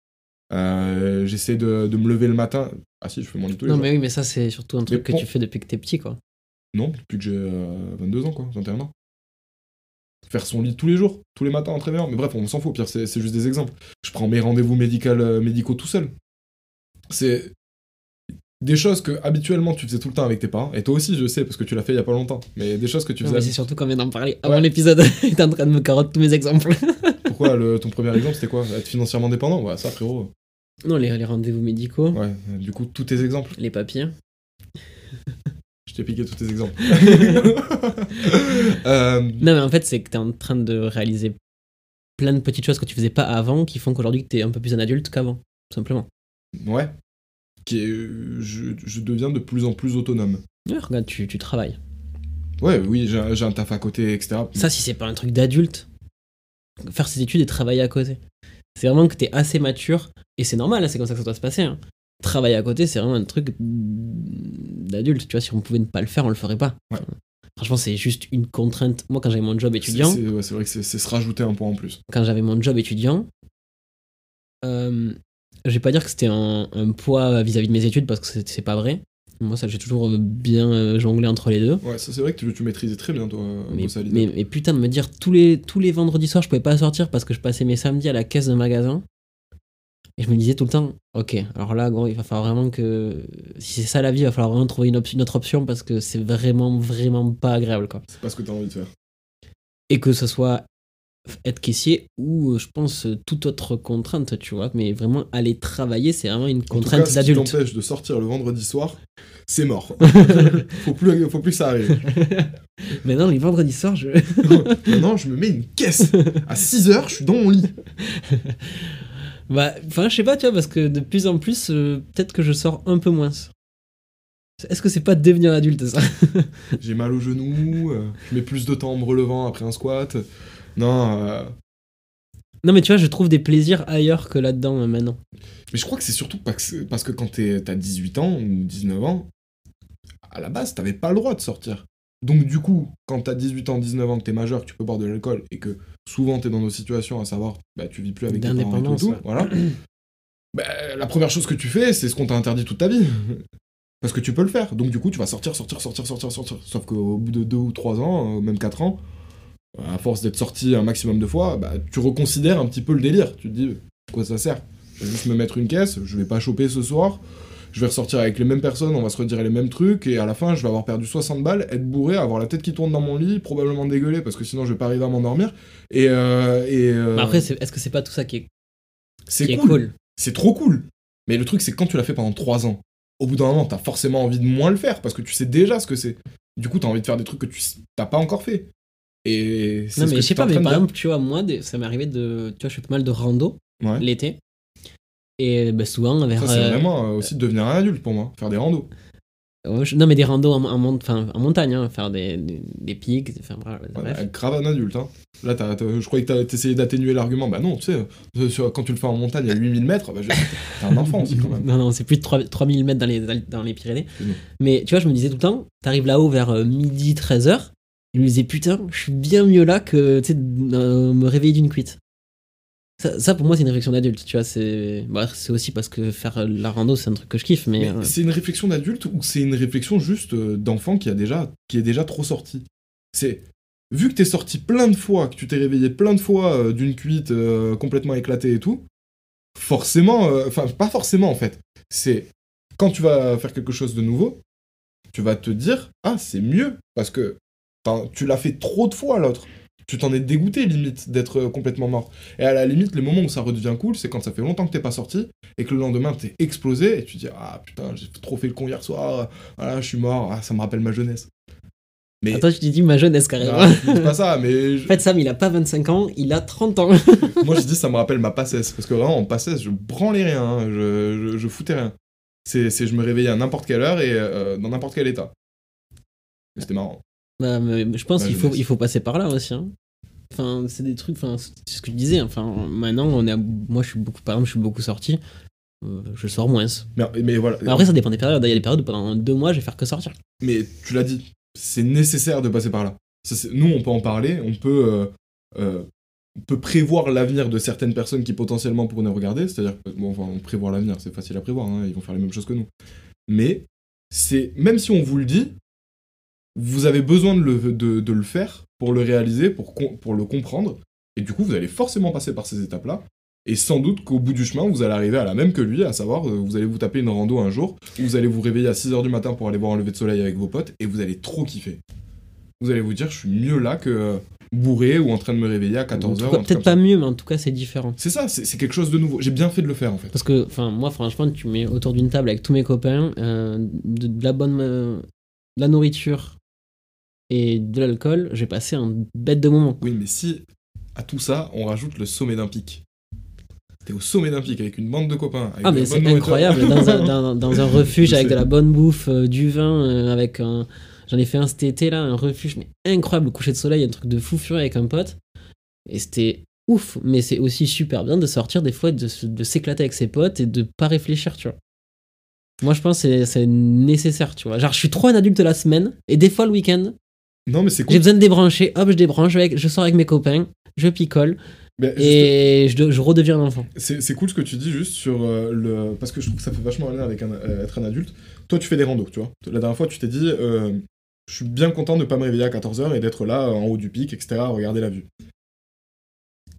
Euh, J'essaie de, de me lever le matin. Ah si, je fais mon lit tous les Non, jours. mais oui, mais ça, c'est surtout un truc que tu fais depuis que t'es petit, quoi. Non, depuis que j'ai euh, 22 ans, quoi, 21 ans. Faire son lit tous les jours, tous les matins en très bien. Mais bref, on s'en fout, au pire, c'est juste des exemples. Je prends mes rendez-vous euh, médicaux tout seul. C'est des choses que habituellement tu faisais tout le temps avec tes parents. Et toi aussi, je sais, parce que tu l'as fait il y a pas longtemps. Mais des choses que tu faisais. c'est surtout qu'on vient d'en parler avant Ouais. l'épisode. (laughs) T'es en train de me carotte tous mes exemples. (laughs) Pourquoi le- ton premier exemple, c'était quoi? Être financièrement dépendant? Ouais, ça, frérot. non, les, les rendez-vous médicaux, Ouais, du coup, tous tes exemples. les papiers. Je t'ai piqué tous tes exemples. (laughs) Euh, Non, mais en fait, c'est que t'es en train de réaliser plein de petites choses que tu faisais pas avant qui font qu'aujourd'hui t'es un peu plus un adulte qu'avant, tout simplement. ouais. Qui est- je, je deviens de plus en plus autonome. Ouais, regarde, tu, tu travailles. Ouais, oui, j'ai un- taf à côté, etc. Ça, si c'est pas un truc d'adulte, faire ses études et travailler à côté. C'est vraiment que t'es assez mature, et c'est normal, c'est comme ça que ça doit se passer. hein. Travailler à côté, c'est vraiment un truc d'adulte. Tu vois, si on pouvait ne pas le faire, on le ferait pas. Ouais. Franchement, c'est juste une contrainte. Moi, quand j'avais mon job étudiant, C'est ouais, vrai que c'est c'est se rajouter un point en plus. quand j'avais mon job étudiant, euh, je vais pas dire que c'était un, un poids vis-à-vis de mes études parce que c'est pas vrai. Moi, ça, j'ai toujours bien euh, jonglé entre les deux. Ouais, ça c'est vrai que tu, tu maîtrisais très bien toi, Mais, à l'idée. mais, mais putain, de me dire tous les, tous les vendredis soirs, je pouvais pas sortir parce que je passais mes samedis à la caisse d'un magasin. Et je me disais tout le temps, ok, alors là, gros, il va falloir vraiment que. Si c'est ça la vie, il va falloir vraiment trouver une, op- une autre option parce que c'est vraiment, vraiment pas agréable, quoi. C'est pas ce que t'as envie de faire. Et que ce soit être caissier ou, euh, je pense, euh, toute autre contrainte, tu vois. Mais vraiment, aller travailler, c'est vraiment une contrainte d'adulte. t'empêche de sortir le vendredi soir, c'est mort. (laughs) faut, plus, faut plus que ça arrive. (laughs) Mais non, les vendredis soirs, je. Maintenant, je me mets une caisse. À 6h, je suis dans mon lit. (laughs) Bah, enfin, je sais pas, tu vois, parce que de plus en plus, euh, peut-être que je sors un peu moins. Est-ce que c'est pas devenir adulte, ça? J'ai mal au genou, euh, je mets plus de temps en me relevant après un squat. Non, euh, Non, mais tu vois, je trouve des plaisirs ailleurs que là-dedans, euh, maintenant. mais je crois que c'est surtout parce que, parce que quand t'es- t'as 18 ans ou 19 ans, à la base, t'avais pas le droit de sortir. Donc du coup, quand t'as 18 ans, 19 ans, que t'es majeur, que tu peux boire de l'alcool et que souvent t'es dans nos situations, à savoir, bah, tu vis plus avec tes parents et tout, ouais. voilà. (clears throat) Bah, la première chose que tu fais, c'est ce qu'on t'a interdit toute ta vie. Parce que tu peux le faire. Donc du coup, tu vas sortir, sortir, sortir, sortir, sortir. Sauf qu'au bout de 2 ou 3 ans, euh, même 4 ans, à force d'être sorti un maximum de fois, bah, tu reconsidères un petit peu le délire. Tu te dis, à quoi ça sert? Je vais juste me mettre une caisse, je vais pas choper ce soir, je vais ressortir avec les mêmes personnes, on va se redire les mêmes trucs, et à la fin, je vais avoir perdu 60 balles, être bourré, avoir la tête qui tourne dans mon lit, probablement dégueuler, parce que sinon je vais pas arriver à m'endormir. Et, euh, et euh, après, est-ce que c'est pas tout ça qui est, c'est cool. cool, C'est trop cool. Mais le truc, c'est que quand tu l'as fait pendant 3 ans, au bout d'un moment, t'as forcément envie de moins le faire, parce que tu sais déjà ce que c'est. Du coup, t'as envie de faire des trucs que tu t'as pas encore fait. Et c'est Non, mais je sais pas, mais de par exemple, tu vois, moi, ça m'est arrivé de. Tu vois, je fais pas mal de rando Ouais. l'été. Et bah, souvent, vers. Ça, c'est euh, vraiment euh, aussi de devenir un adulte pour moi, faire des randos. ouais, je- Non, mais des randos en, en mont- enfin, en montagne, hein, faire des, des, des pics, enfin, bref. Ouais, bah, grave un adulte. Hein. Là, t'as- t'as- je croyais que t'as essayé d'atténuer l'argument. Bah non, tu sais, euh, quand tu le fais en montagne à 8000 mètres, bah, je- t'es un enfant aussi quand même. (laughs) Non, non, c'est plus de 3 3000 mètres dans les, dans les Pyrénées. Mais tu vois, je me disais tout le temps, t'arrives là-haut vers euh, midi, 13h, et je me disais, putain, je suis bien mieux là que, tu sais, euh, me réveiller d'une cuite. Ça, ça, pour moi, c'est une réflexion d'adulte, tu vois, c'est bah, c'est aussi parce que faire la rando, c'est un truc que je kiffe, mais... Mais euh, c'est une réflexion d'adulte ou c'est une réflexion juste euh, d'enfant qui, a déjà, qui est déjà trop sorti C'est. Vu que t'es sorti plein de fois, que tu t'es réveillé plein de fois euh, d'une cuite complètement éclatée et tout, forcément. Enfin, pas forcément en fait. C'est. Quand tu vas faire quelque chose de nouveau, tu vas te dire Ah, c'est mieux parce que tu l'as fait trop de fois l'autre. Tu t'en es dégoûté limite d'être euh, complètement mort. Et à la limite, les moments où ça redevient cool, c'est quand ça fait longtemps que t'es pas sorti et que le lendemain t'es explosé et tu dis ah putain j'ai trop fait le con hier soir, voilà je suis mort, ah, ça me rappelle ma jeunesse. Mais Attends, je t'ai dit ma jeunesse carrément. Non, je dis pas ça, mais je- (laughs) En fait, Sam, il a pas 25 ans, il a 30 ans. (laughs) moi je dis ça me rappelle ma passesse parce que vraiment en passesse je branlais rien, hein, je, je, je foutais rien. C'est, je me réveillais à n'importe quelle heure et euh, dans n'importe quel état. C'était marrant. Bah, mais je pense Ma qu'il faut, il faut passer par là aussi. hein. Enfin, c'est des trucs, enfin, c'est ce que je disais. Enfin, maintenant, on est à- moi, je suis beaucoup, par exemple, je suis beaucoup sorti. Euh, je sors moins. Mais, mais voilà. Après, ça dépend des périodes. Il y a des périodes où pendant deux mois, je vais faire que sortir. Mais tu l'as dit, c'est nécessaire de passer par là. Ça, nous, on peut en parler, on peut, euh, euh, on peut prévoir l'avenir de certaines personnes qui potentiellement pourraient nous regarder. C'est-à-dire, bon, enfin, on prévoit l'avenir, c'est facile à prévoir, hein, ils vont faire les mêmes choses que nous. Mais c'est, même si on vous le dit, vous avez besoin de le, de, de le faire pour le réaliser, pour, pour le comprendre. Et du coup, vous allez forcément passer par ces étapes-là. Et sans doute qu'au bout du chemin, vous allez arriver à la même que lui, à savoir, euh, vous allez vous taper une rando un jour, vous allez vous réveiller à 6h du matin pour aller voir un lever de soleil avec vos potes, et vous allez trop kiffer. Vous allez vous dire, je suis mieux là que euh, bourré ou en train de me réveiller à 14h. Peut-être pas mieux, mais en tout cas, c'est différent. C'est ça, c'est c'est quelque chose de nouveau. J'ai bien fait de le faire en fait. Parce que, enfin, moi, franchement, tu mets autour d'une table avec tous mes copains, euh, de, de la bonne, euh, de la nourriture et de l'alcool, j'ai passé un bête de moment. Oui, mais si à tout ça, on rajoute le sommet d'un pic. T'es au sommet d'un pic avec une bande de copains. avec Ah, mais c'est incroyable, dans un, dans- dans un (laughs) refuge avec de la bonne bouffe, euh, du vin, euh, avec un. J'en ai fait un cet été là, un refuge, mais incroyable, le coucher de soleil, un truc de fou furieux avec un pote. Et c'était ouf, mais c'est aussi super bien de sortir des fois, de, de s'éclater avec ses potes et de pas réfléchir, tu vois. Moi, je pense que c'est- c'est nécessaire, tu vois. Genre, je suis trop un adulte la semaine, et des fois le week-end, Non, mais c'est cool. j'ai besoin de débrancher, hop, je débranche, avec, je sors avec mes copains, je picole, et je, je redeviens un enfant. C'est c'est cool ce que tu dis juste sur euh, le. Parce que je trouve que ça fait vachement lien avec un- euh, être un adulte. Toi, tu fais des randos, tu vois. La dernière fois, tu t'es dit, euh, je suis bien content de ne pas me réveiller à 14h et d'être là en haut du pic, etc., à regarder la vue.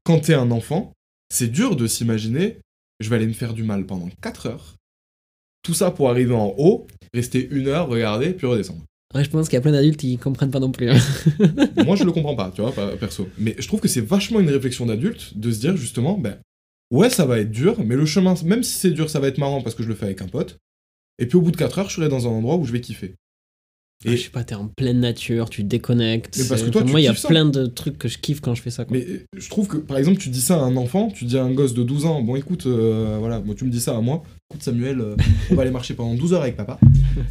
Quand t'es un enfant, c'est dur de s'imaginer, je vais aller me faire du mal pendant 4 heures. Tout ça pour arriver en haut, rester une heure, regarder, puis redescendre. Ouais, je pense qu'il y a plein d'adultes qui comprennent pas non plus. hein. (laughs) Moi, je le comprends pas, tu vois, perso. Mais je trouve que c'est vachement une réflexion d'adulte de se dire justement, ben, ouais, ça va être dur, mais le chemin, même si c'est dur, ça va être marrant parce que je le fais avec un pote. Et puis au bout de 4 heures, je serai dans un endroit où je vais kiffer. Et je sais pas, t'es en pleine nature, tu déconnectes. Mais parce que toi, enfin, tu moi, il y a ça. plein de trucs que je kiffe quand je fais ça. Quoi. Mais euh, je trouve que, par exemple, tu dis ça à un enfant, tu dis à un gosse de 12 ans, bon écoute, euh, voilà, moi tu me dis ça à moi, écoute Samuel, euh, on va aller marcher pendant 12 heures avec papa.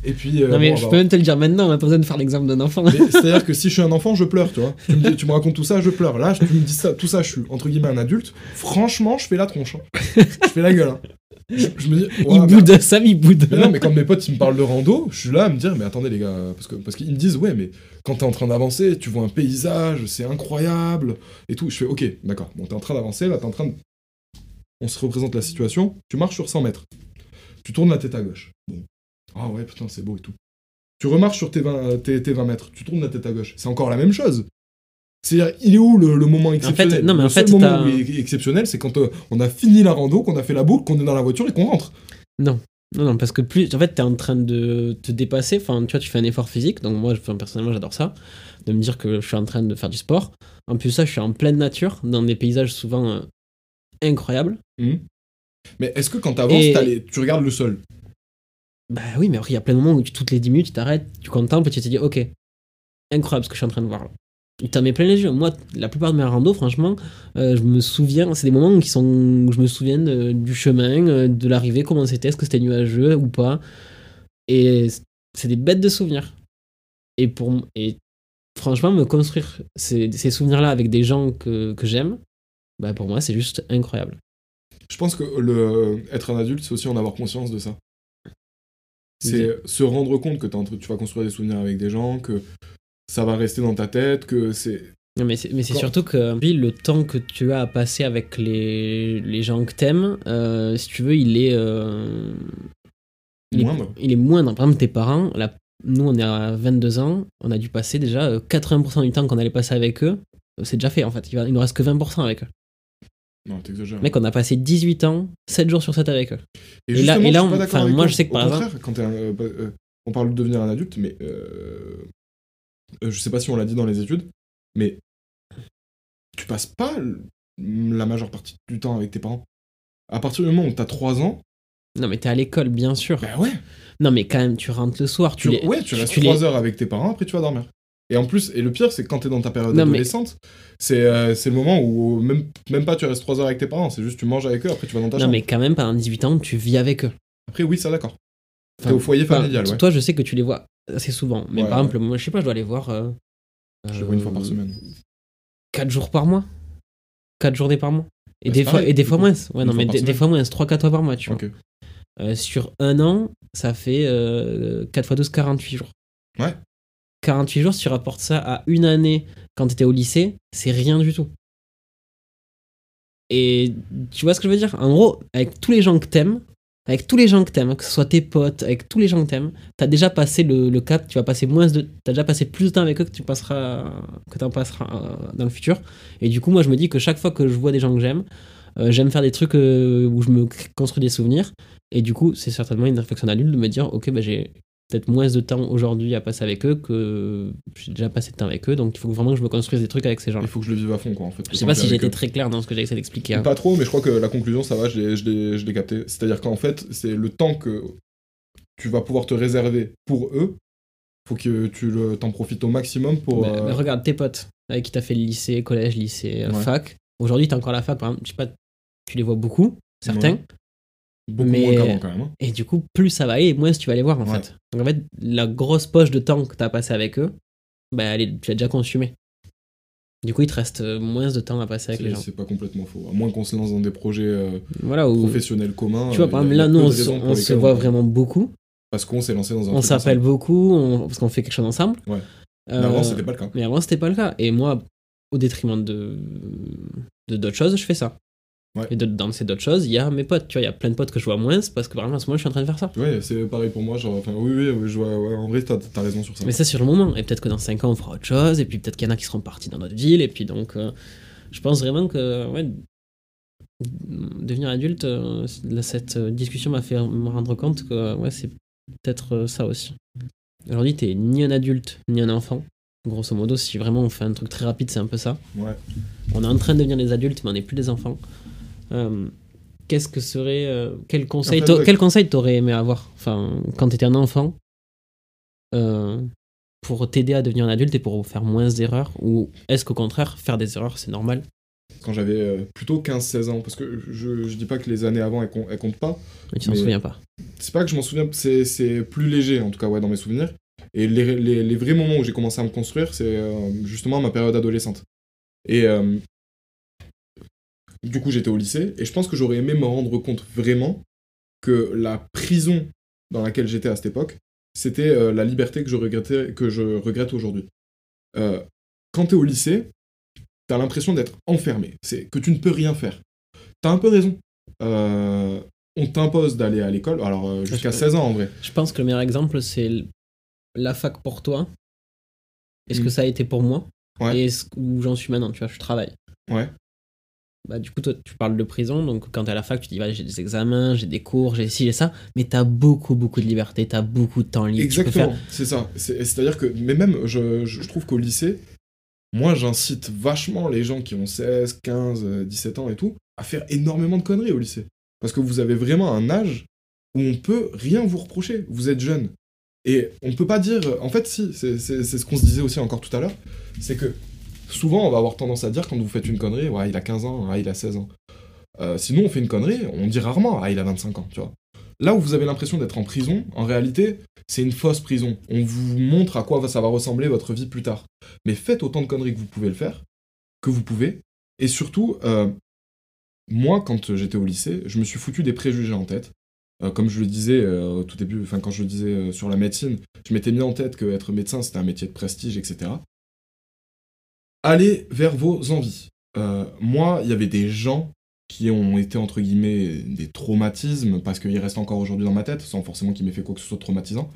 Et puis. euh, non, mais bon, je on peux même te le dire maintenant, on a pas besoin de faire l'exemple d'un enfant. C'est-à-dire que si je suis un enfant, je pleure, tu vois. Tu me, dis- tu me racontes tout ça, je pleure. Là, tu me dis ça, tout ça, je suis entre guillemets un adulte. Franchement, je fais la tronche. hein. Je fais la gueule. hein. Je, je me dis, (laughs) il ouais, mais- boude, Sam, il boude. Mais non, mais quand mes potes ils me parlent de rando, je suis là à me dire, mais attendez les gars, parce que parce qu'ils me disent, ouais, mais quand t'es en train d'avancer, tu vois un paysage, c'est incroyable et tout. Je fais, ok, d'accord. Bon, t'es en train d'avancer, là, t'es en train de. On se représente la situation. Tu marches sur 100 mètres. Tu tournes la tête à gauche. Bon. Ah ouais, putain, c'est beau et tout. Tu remarches sur tes 20, tes, tes 20 mètres. Tu tournes la tête à gauche. C'est encore la même chose. C'est-à-dire, il est où le, le moment exceptionnel non, mais Le en seul fait, moment t'as- où il est exceptionnel, c'est quand euh, on a fini la rando, qu'on a fait la boucle, qu'on est dans la voiture et qu'on rentre. Non. Non, non, parce que plus. En fait, t'es en train de te dépasser. Enfin, tu vois, tu fais un effort physique. Donc, moi, enfin, personnellement, j'adore ça. De me dire que je suis en train de faire du sport. En plus, ça, je suis en pleine nature, dans des paysages souvent euh, incroyables. Mhm. Mais est-ce que quand t'avances, Et- t'as les- tu regardes le sol? Bah oui, mais après, il y a plein de moments où tu- toutes les 10 minutes, tu t'arrêtes, tu contemples et tu te dis, ok, incroyable ce que je suis en train de voir là. T'en met plein les yeux. Moi, la plupart de mes randos, franchement, euh, je me souviens, c'est des moments qui sont, où je me souviens de- du chemin, euh, de l'arrivée, comment c'était, est-ce que c'était nuageux ou pas. Et c'est des bêtes de souvenirs. Et, pour, et franchement, me construire ces, ces souvenirs-là avec des gens que, que j'aime, bah pour moi, c'est juste incroyable. Je pense que le être un adulte, c'est aussi en avoir conscience de ça. C'est se rendre compte que tu vas construire des souvenirs avec des gens, que ça va rester dans ta tête, que c'est. Non, mais c'est, mais c'est Quand- surtout que le temps que tu as à passer avec les, les gens que t'aimes, euh, si tu veux, il est, euh, il, Moindre. Est, il est moindre. Par exemple, tes parents, là, nous, on est à 22 ans, on a dû passer déjà euh, 80% du temps qu'on allait passer avec eux. euh, C'est déjà fait en fait, il, va, il nous reste que 20% avec eux. Non, t'exagères. Mec, on a passé 18 ans, 7 jours sur 7 avec eux. et là- et là, je suis on- enfin, moi, je sais que Au par quand un, euh, euh, on parle de devenir un adulte, mais euh, euh, je sais pas si on l'a dit dans les études, mais tu passes pas la majeure partie du temps avec tes parents. À partir du moment où t'as 3 ans, Non, mais t'es à l'école, bien sûr. bah ouais, Non, mais quand même, tu rentres le soir, tu, tu, les. ouais, tu restes tu 3 les- heures avec tes parents, après tu vas dormir. Et en plus, et le pire, c'est quand t'es dans ta période Non, mais- adolescente, c'est euh, c'est le moment où même, même pas tu restes 3 heures avec tes parents, c'est juste tu manges avec eux, après tu vas dans ta Non, chambre. mais quand même, pendant 18 ans, tu vis avec eux. Après, oui, ça d'accord. Enfin, T'es au foyer familial, ouais. Toi, je sais que tu les vois assez souvent. Mais Ouais, par exemple, moi, je sais pas, je dois les voir. euh, Je les vois une fois par semaine. 4 jours par mois 4 journées par mois Et, Bah, des, fois, pareil, et des fois coup. moins. Ouais, non, fois mais des, fois moins, 3-4 fois par mois, tu vois. Ok. Euh, sur un an, ça fait euh, 4 fois 12, 48 jours. Ouais. 48 jours, si tu rapportes ça à une année quand tu étais au lycée, c'est rien du tout. Et tu vois ce que je veux dire? En gros, avec tous les gens que t'aimes, avec tous les gens que t'aimes, que ce soit tes potes, avec tous les gens que t'aimes, t'as déjà passé le, cap, tu vas passer moins de. T'as déjà passé plus de temps avec eux que tu passeras. que t'en passeras euh, dans le futur. Et du coup, moi, je me dis que chaque fois que je vois des gens que j'aime, euh, j'aime faire des trucs euh, où je me construis des souvenirs. Et du coup, c'est certainement une réflexion d'adulte de me dire, ok, bah, j'ai peut-être moins de temps aujourd'hui à passer avec eux que j'ai déjà passé de temps avec eux. Donc, il faut vraiment que je me construise des trucs avec ces gens-là. Il faut que je le vive à fond, quoi, en fait. Je sais pas si j'ai été très clair dans ce que j'ai essayé d'expliquer. hein. Pas trop, mais je crois que la conclusion, ça va, je l'ai- capté. C'est-à-dire qu'en fait, c'est le temps que tu vas pouvoir te réserver pour eux, faut que tu t'en profites au maximum pour. Mais- euh, mais regarde tes potes avec qui t'as fait le lycée, collège, lycée, euh, Ouais. fac. Aujourd'hui, t'as encore la fac, par exemple, je sais pas, tu les vois beaucoup, certains. Ouais. Beaucoup mais- moins quand même. hein. Et du coup, plus ça va aller, moins tu vas les voir en Ouais. fait. Donc en fait, la grosse poche de temps que t'as passé avec eux, bah, elle est- tu l'as déjà consumée. Du coup, il te reste euh, moins de temps à passer avec les gens. c'est pas complètement faux. À moins qu'on se lance dans des projets euh, Voilà, où, professionnels communs. tu vois, euh, par exemple, là, nous, on, se- on voit on- vraiment beaucoup. Parce qu'on s'est lancé dans un On s'appelle beaucoup, on- parce qu'on fait quelque chose ensemble. Ouais. Mais avant, c'était pas le cas. Mais avant, c'était pas le cas. Et moi, au détriment de de d'autres choses, je fais ça. Ouais. Et de- dans ces d'autres choses, il y a mes potes. Tu vois, il y a plein de potes que je vois moins parce que exemple, en ce moment, je suis en train de faire ça. Ouais, c'est pareil pour moi. Genre, enfin, oui, oui, oui, je vois, ouais, en vrai, t'as as raison sur ça. Mais c'est sur le moment. Et peut-être que dans 5 ans, on fera autre chose. Et puis peut-être qu'il y en a qui seront partis dans notre ville. Et puis donc, euh, je pense vraiment que ouais, devenir adulte, euh, cette discussion m'a fait me rendre compte que ouais, c'est peut-être euh, ça aussi. Aujourd'hui, t'es ni un adulte, ni un enfant. Grosso modo, si vraiment on fait un truc très rapide, c'est un peu ça. Ouais. On est en train de devenir des adultes, mais on n'est plus des enfants. Euh, Qu'est-ce que serait. euh, quel conseil En fait, t'a- ouais. quel conseil t'aurais aimé avoir enfin, quand t'étais un enfant euh, pour t'aider à devenir un adulte et pour faire moins d'erreurs Ou est-ce qu'au contraire, faire des erreurs, c'est normal? Quand j'avais euh, plutôt 15-16 ans, parce que je, je dis pas que les années avant, elles, com- elles comptent pas. Mais tu t'en souviens pas. C'est pas que je m'en souviens, c'est c'est plus léger, en tout cas, ouais, dans mes souvenirs. Et les, les, les vrais moments où j'ai commencé à me construire, c'est justement ma période adolescente. Et du coup, j'étais au lycée, et je pense que j'aurais aimé me rendre compte vraiment que la prison dans laquelle j'étais à cette époque, c'était euh, la liberté que je, regrettais, que je regrette aujourd'hui. Euh, quand t'es au lycée, t'as l'impression d'être enfermé, c'est que tu ne peux rien faire. T'as un peu raison. Euh, on t'impose d'aller à l'école, alors euh, jusqu'à Je- 16 ans en vrai. Je pense que le meilleur exemple, c'est la fac pour toi. Est-ce Mm. que ça a été pour moi? Ouais. Et où j'en suis maintenant, tu vois, je travaille. Ouais. Bah, du coup, toi, tu parles de prison, donc quand t'es à la fac, tu dis, ouais, j'ai des examens, j'ai des cours, j'ai ci, j'ai ça, mais t'as beaucoup, beaucoup de liberté, t'as beaucoup de temps libre. Exactement, faire- c'est ça. C'est- C'est-à-dire que, mais même, je, je- trouve qu'au lycée, moi, j'incite vachement les gens qui ont 16, 15, euh, 17 ans et tout, à faire énormément de conneries au lycée. Parce que vous avez vraiment un âge où on peut rien vous reprocher. Vous êtes jeune. Et on peut pas dire. En fait, si, c'est ce qu'on se disait aussi encore tout à l'heure. C'est que souvent, on va avoir tendance à dire quand vous faites une connerie, il a 15 ans, ouais, il a 16 ans. Euh, sinon, on fait une connerie, on dit rarement, ah, il a 25 ans, tu vois. Là où vous avez l'impression d'être en prison, en réalité, c'est une fausse prison. On vous montre à quoi ça va ressembler votre vie plus tard. Mais faites autant de conneries que vous pouvez le faire, que vous pouvez. Et surtout, euh, moi, quand j'étais au lycée, je me suis foutu des préjugés en tête. Euh, comme je le disais au tout début, enfin quand je le disais sur la médecine, je m'étais mis en tête que être médecin c'était un métier de prestige, etc. Allez vers vos envies. Euh, moi, il y avait des gens qui ont été entre guillemets des traumatismes parce qu'ils restent encore aujourd'hui dans ma tête, sans forcément qu'ils m'aient fait quoi que ce soit de traumatisant.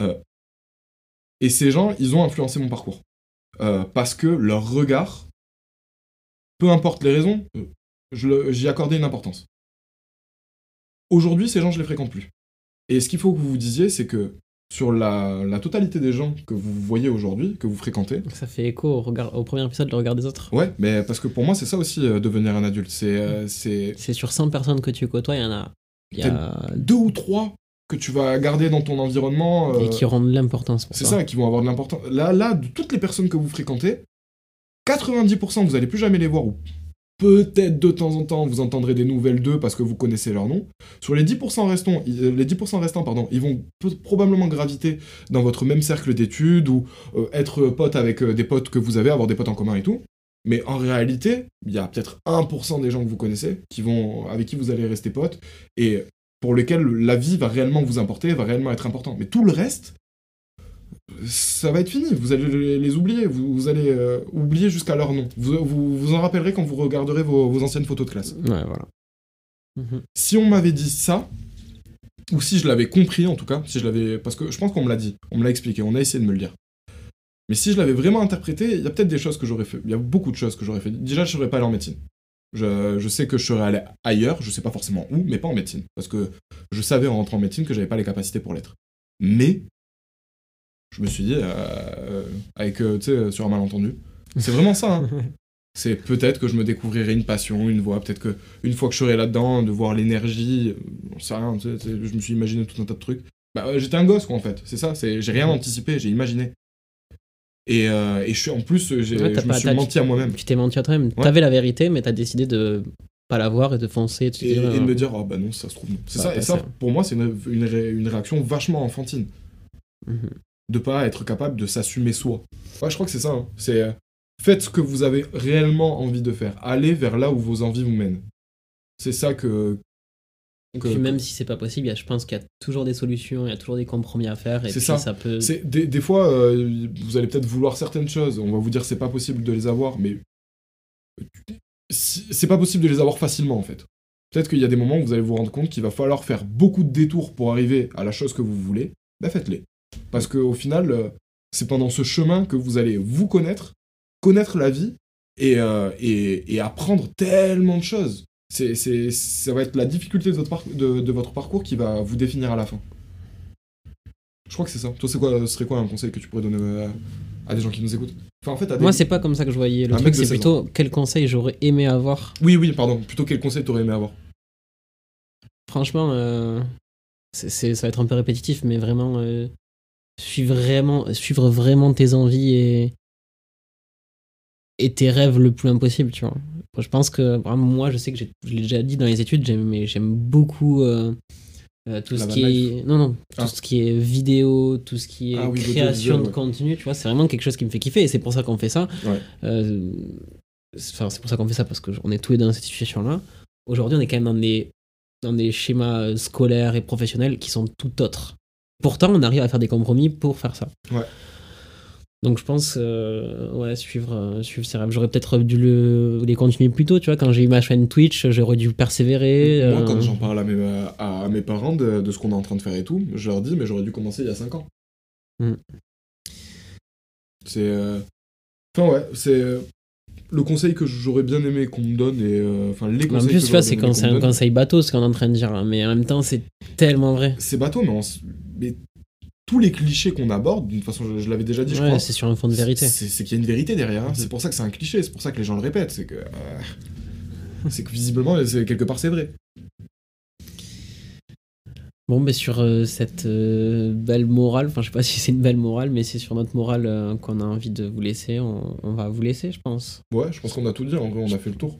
Euh, et ces gens, ils ont influencé mon parcours Euh, parce que leur regard, peu importe les raisons, j'y accordais une importance. Aujourd'hui, ces gens, je les fréquente plus. Et ce qu'il faut que vous vous disiez, c'est que sur la, la totalité des gens que vous voyez aujourd'hui, que vous fréquentez, Ça fait écho au, regard, au premier épisode, le regard des autres. ouais, mais parce que pour moi, c'est ça aussi, euh, devenir un adulte. C'est euh, c'est C'est sur 100 personnes que tu côtoies, il y en a. Il y a deux ou trois que tu vas garder dans ton environnement. euh, Et qui rendent l'importance pour c'est ça. ça, qui vont avoir de l'importance. Là, là, de toutes les personnes que vous fréquentez, 90% vous allez plus jamais les voir ou peut-être de temps en temps vous entendrez des nouvelles d'eux parce que vous connaissez leur nom. Sur les 10% restants, ils- les 10% restants, pardon, ils vont probablement graviter dans votre même cercle d'études ou euh, être pote avec euh, des potes que vous avez, avoir des potes en commun et tout. Mais en réalité, il y a peut-être 1% des gens que vous connaissez qui vont, avec qui vous allez rester pote et pour lesquels la vie va réellement vous importer, va réellement être important. Mais tout le reste, ça va être fini. Vous allez les, oublier. Vous, vous allez euh, oublier jusqu'à leur nom. Vous, vous vous en rappellerez quand vous regarderez vos, vos anciennes photos de classe. Ouais, voilà. Mhm. Si on m'avait dit ça, ou si je l'avais compris en tout cas, si je l'avais, parce que je pense qu'on me l'a dit, on me l'a expliqué, on a essayé de me le dire. Mais si je l'avais vraiment interprété, il y a peut-être des choses que j'aurais fait. Il y a beaucoup de choses que j'aurais fait. Déjà, je serais pas allé en médecine. Je, je sais que je serais allé ailleurs, je sais pas forcément où, mais pas en médecine. Parce que je savais en rentrant en médecine que j'avais pas les capacités pour l'être. Mais, je me suis dit, euh, avec, euh, tu sais, sur un malentendu, c'est vraiment ça. hein. (laughs) C'est peut-être que je me découvrirai une passion, une voix, peut-être que une fois que je serai là-dedans, de voir l'énergie, euh, j'en sais rien, tu sais, je me suis imaginé tout un tas de trucs. Bah, euh, j'étais un gosse, quoi, en fait, c'est ça, c'est, j'ai rien anticipé, j'ai imaginé. Et, euh, et je suis, en plus, euh, j'ai, Ouais, je me pas- suis menti à moi-même. Tu t'es menti à toi-même. T'avais la vérité, mais t'as décidé de pas la voir et de foncer. et de te Et, dire, et de euh, me dire, oh bah non, ça se trouve non. C'est Ça ça, et ça, pour moi, c'est une, une, ré- une réaction vachement enfantine. mhm. De pas être capable de s'assumer soi. Ouais, je crois que c'est ça. hein. C'est euh, faites ce que vous avez réellement envie de faire. Allez vers là où vos envies vous mènent. C'est ça que. Et que- puis même si c'est pas possible, je pense qu'il y a toujours des solutions, il y a toujours des compromis à faire. Et puis ça. ça. peut. C'est des, des fois, euh, vous allez peut-être vouloir certaines choses. On va vous dire c'est pas possible de les avoir, mais c'est pas possible de les avoir facilement en fait. Peut-être qu'il y a des moments où vous allez vous rendre compte qu'il va falloir faire beaucoup de détours pour arriver à la chose que vous voulez. Bah faites-les. Parce qu'au final, euh, c'est pendant ce chemin que vous allez vous connaître, connaître la vie et, euh, et, et apprendre tellement de choses. C'est, c'est, ça va être la difficulté de votre, de, de votre parcours qui va vous définir à la fin. Je crois que c'est ça. Toi, c'est quoi, ce serait quoi un conseil que tu pourrais donner à, à des gens qui nous écoutent? Enfin, en fait, à des... Moi, c'est pas comme ça que je voyais le Un truc, c'est 16 plutôt quel conseil j'aurais aimé avoir. Oui, oui, pardon. Plutôt quel conseil t'aurais aimé avoir? Franchement, euh, c'est, c'est- ça va être un peu répétitif, mais vraiment, euh, suivre, vraiment suivre vraiment tes envies et, et tes rêves le plus loin possible, tu vois. Je pense que, moi, je sais que je l'ai déjà dit dans les études, j'aime, mais j'aime beaucoup euh, euh, tout La ce qui est. Non, non, tout Ah. ce qui est vidéo, tout ce qui est Ah oui, création de ouais. contenu, tu vois, c'est vraiment quelque chose qui me fait kiffer et c'est pour ça qu'on fait ça. Ouais. Euh, c'est- Enfin, c'est pour ça qu'on fait ça parce qu'on est tous les deux dans cette situation-là. Aujourd'hui, on est quand même dans des, dans des schémas scolaires et professionnels qui sont tout autres. Pourtant, on arrive à faire des compromis pour faire ça. Ouais. Donc, je pense, euh, ouais, suivre, euh, suivre ses rêves. J'aurais peut-être dû le, les continuer plus tôt, tu vois. Quand j'ai eu ma chaîne Twitch, j'aurais dû persévérer. Moi, euh, quand j'en parle à mes, à mes parents de, de ce qu'on est en train de faire et tout, je leur dis, mais j'aurais dû commencer il y a 5 ans. Mm. C'est. euh, Enfin, ouais, c'est. Le conseil que j'aurais bien aimé qu'on me donne, et. Enfin, les En conseils plus, que tu vois, c'est un conseil bateau ce qu'on est en train de dire, hein, mais en même temps, c'est tellement vrai. C'est bateau, mais, on mais tous les clichés qu'on aborde, d'une façon, je, je l'avais déjà dit, je Ouais, crois. c'est sur un fond de vérité. C'est qu'il y a une vérité derrière. hein. C'est pour ça que c'est un cliché, c'est pour ça que les gens le répètent. C'est que. euh, c'est que visiblement, c'est- quelque part, c'est vrai. Bon, mais sur euh, cette euh, belle morale, enfin, je sais pas si c'est une belle morale, mais c'est sur notre morale qu'on a envie de vous laisser. On, on va vous laisser, je pense. Ouais, je pense qu'on a tout dit. En vrai, on a fait le tour.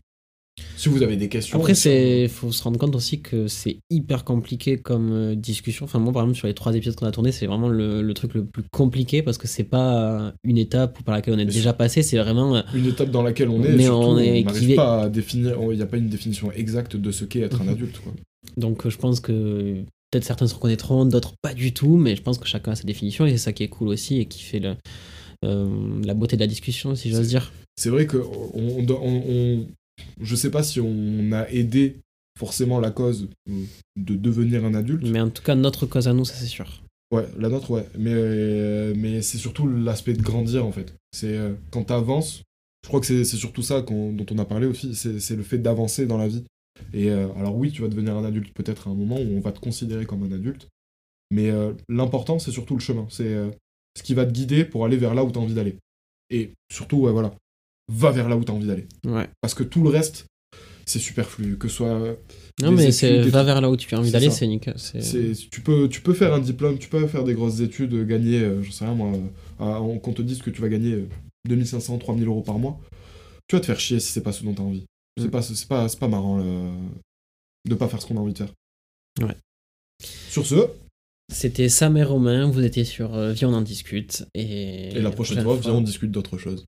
Si vous avez des questions. Après, c'est faut se rendre compte aussi que c'est hyper compliqué comme euh, discussion. Enfin, moi, par exemple, sur les trois épisodes qu'on a tournés, c'est vraiment le, le truc le plus compliqué parce que c'est pas une étape par laquelle on est Mais déjà passé. C'est vraiment. euh, une étape dans laquelle on est. Mais surtout, on est n'arrive qui- pas à définir. Il n'y a pas une définition exacte de ce qu'est être un Mhm. adulte. Quoi. Donc, euh, je pense que peut-être certains se reconnaîtront, d'autres pas du tout, mais je pense que chacun a sa définition et c'est ça qui est cool aussi et qui fait le, euh, la beauté de la discussion, si j'ose dire. C'est vrai que on, on, on- je sais pas si on a aidé forcément la cause de devenir un adulte. Mais en tout cas, notre cause à nous, ça c'est sûr. Ouais, la nôtre, ouais. Mais, euh, mais c'est surtout l'aspect de grandir, en fait. C'est euh, quand t'avances, je crois que c'est surtout ça dont on a parlé aussi, c'est c'est le fait d'avancer dans la vie. Et euh, alors oui, tu vas devenir un adulte peut-être à un moment où on va te considérer comme un adulte, mais euh, l'important, c'est surtout le chemin. C'est ce qui va te guider pour aller vers là où t'as envie d'aller. Et surtout, ouais, voilà, va vers là où t'as envie d'aller. Ouais. Parce que tout le reste, c'est superflu. Que ce soit. Non, mais c'est va vers là où tu as envie d'aller, c'est nickel. tu, peux, tu peux faire un diplôme, tu peux faire des grosses études, euh, gagner, euh, j'en sais rien moi, euh, qu'on te dise que tu vas gagner euh, 2500, 3000 euros par mois. Tu vas te faire chier si c'est pas ce dont tu as envie. C'est Mm. pas, c'est pas, pas marrant euh, de pas faire ce qu'on a envie de faire. Ouais. Sur ce, C'était Sam et Romain, vous étiez sur euh, Viens on en discute. Et, et la prochaine fois, viens, on discute d'autre chose.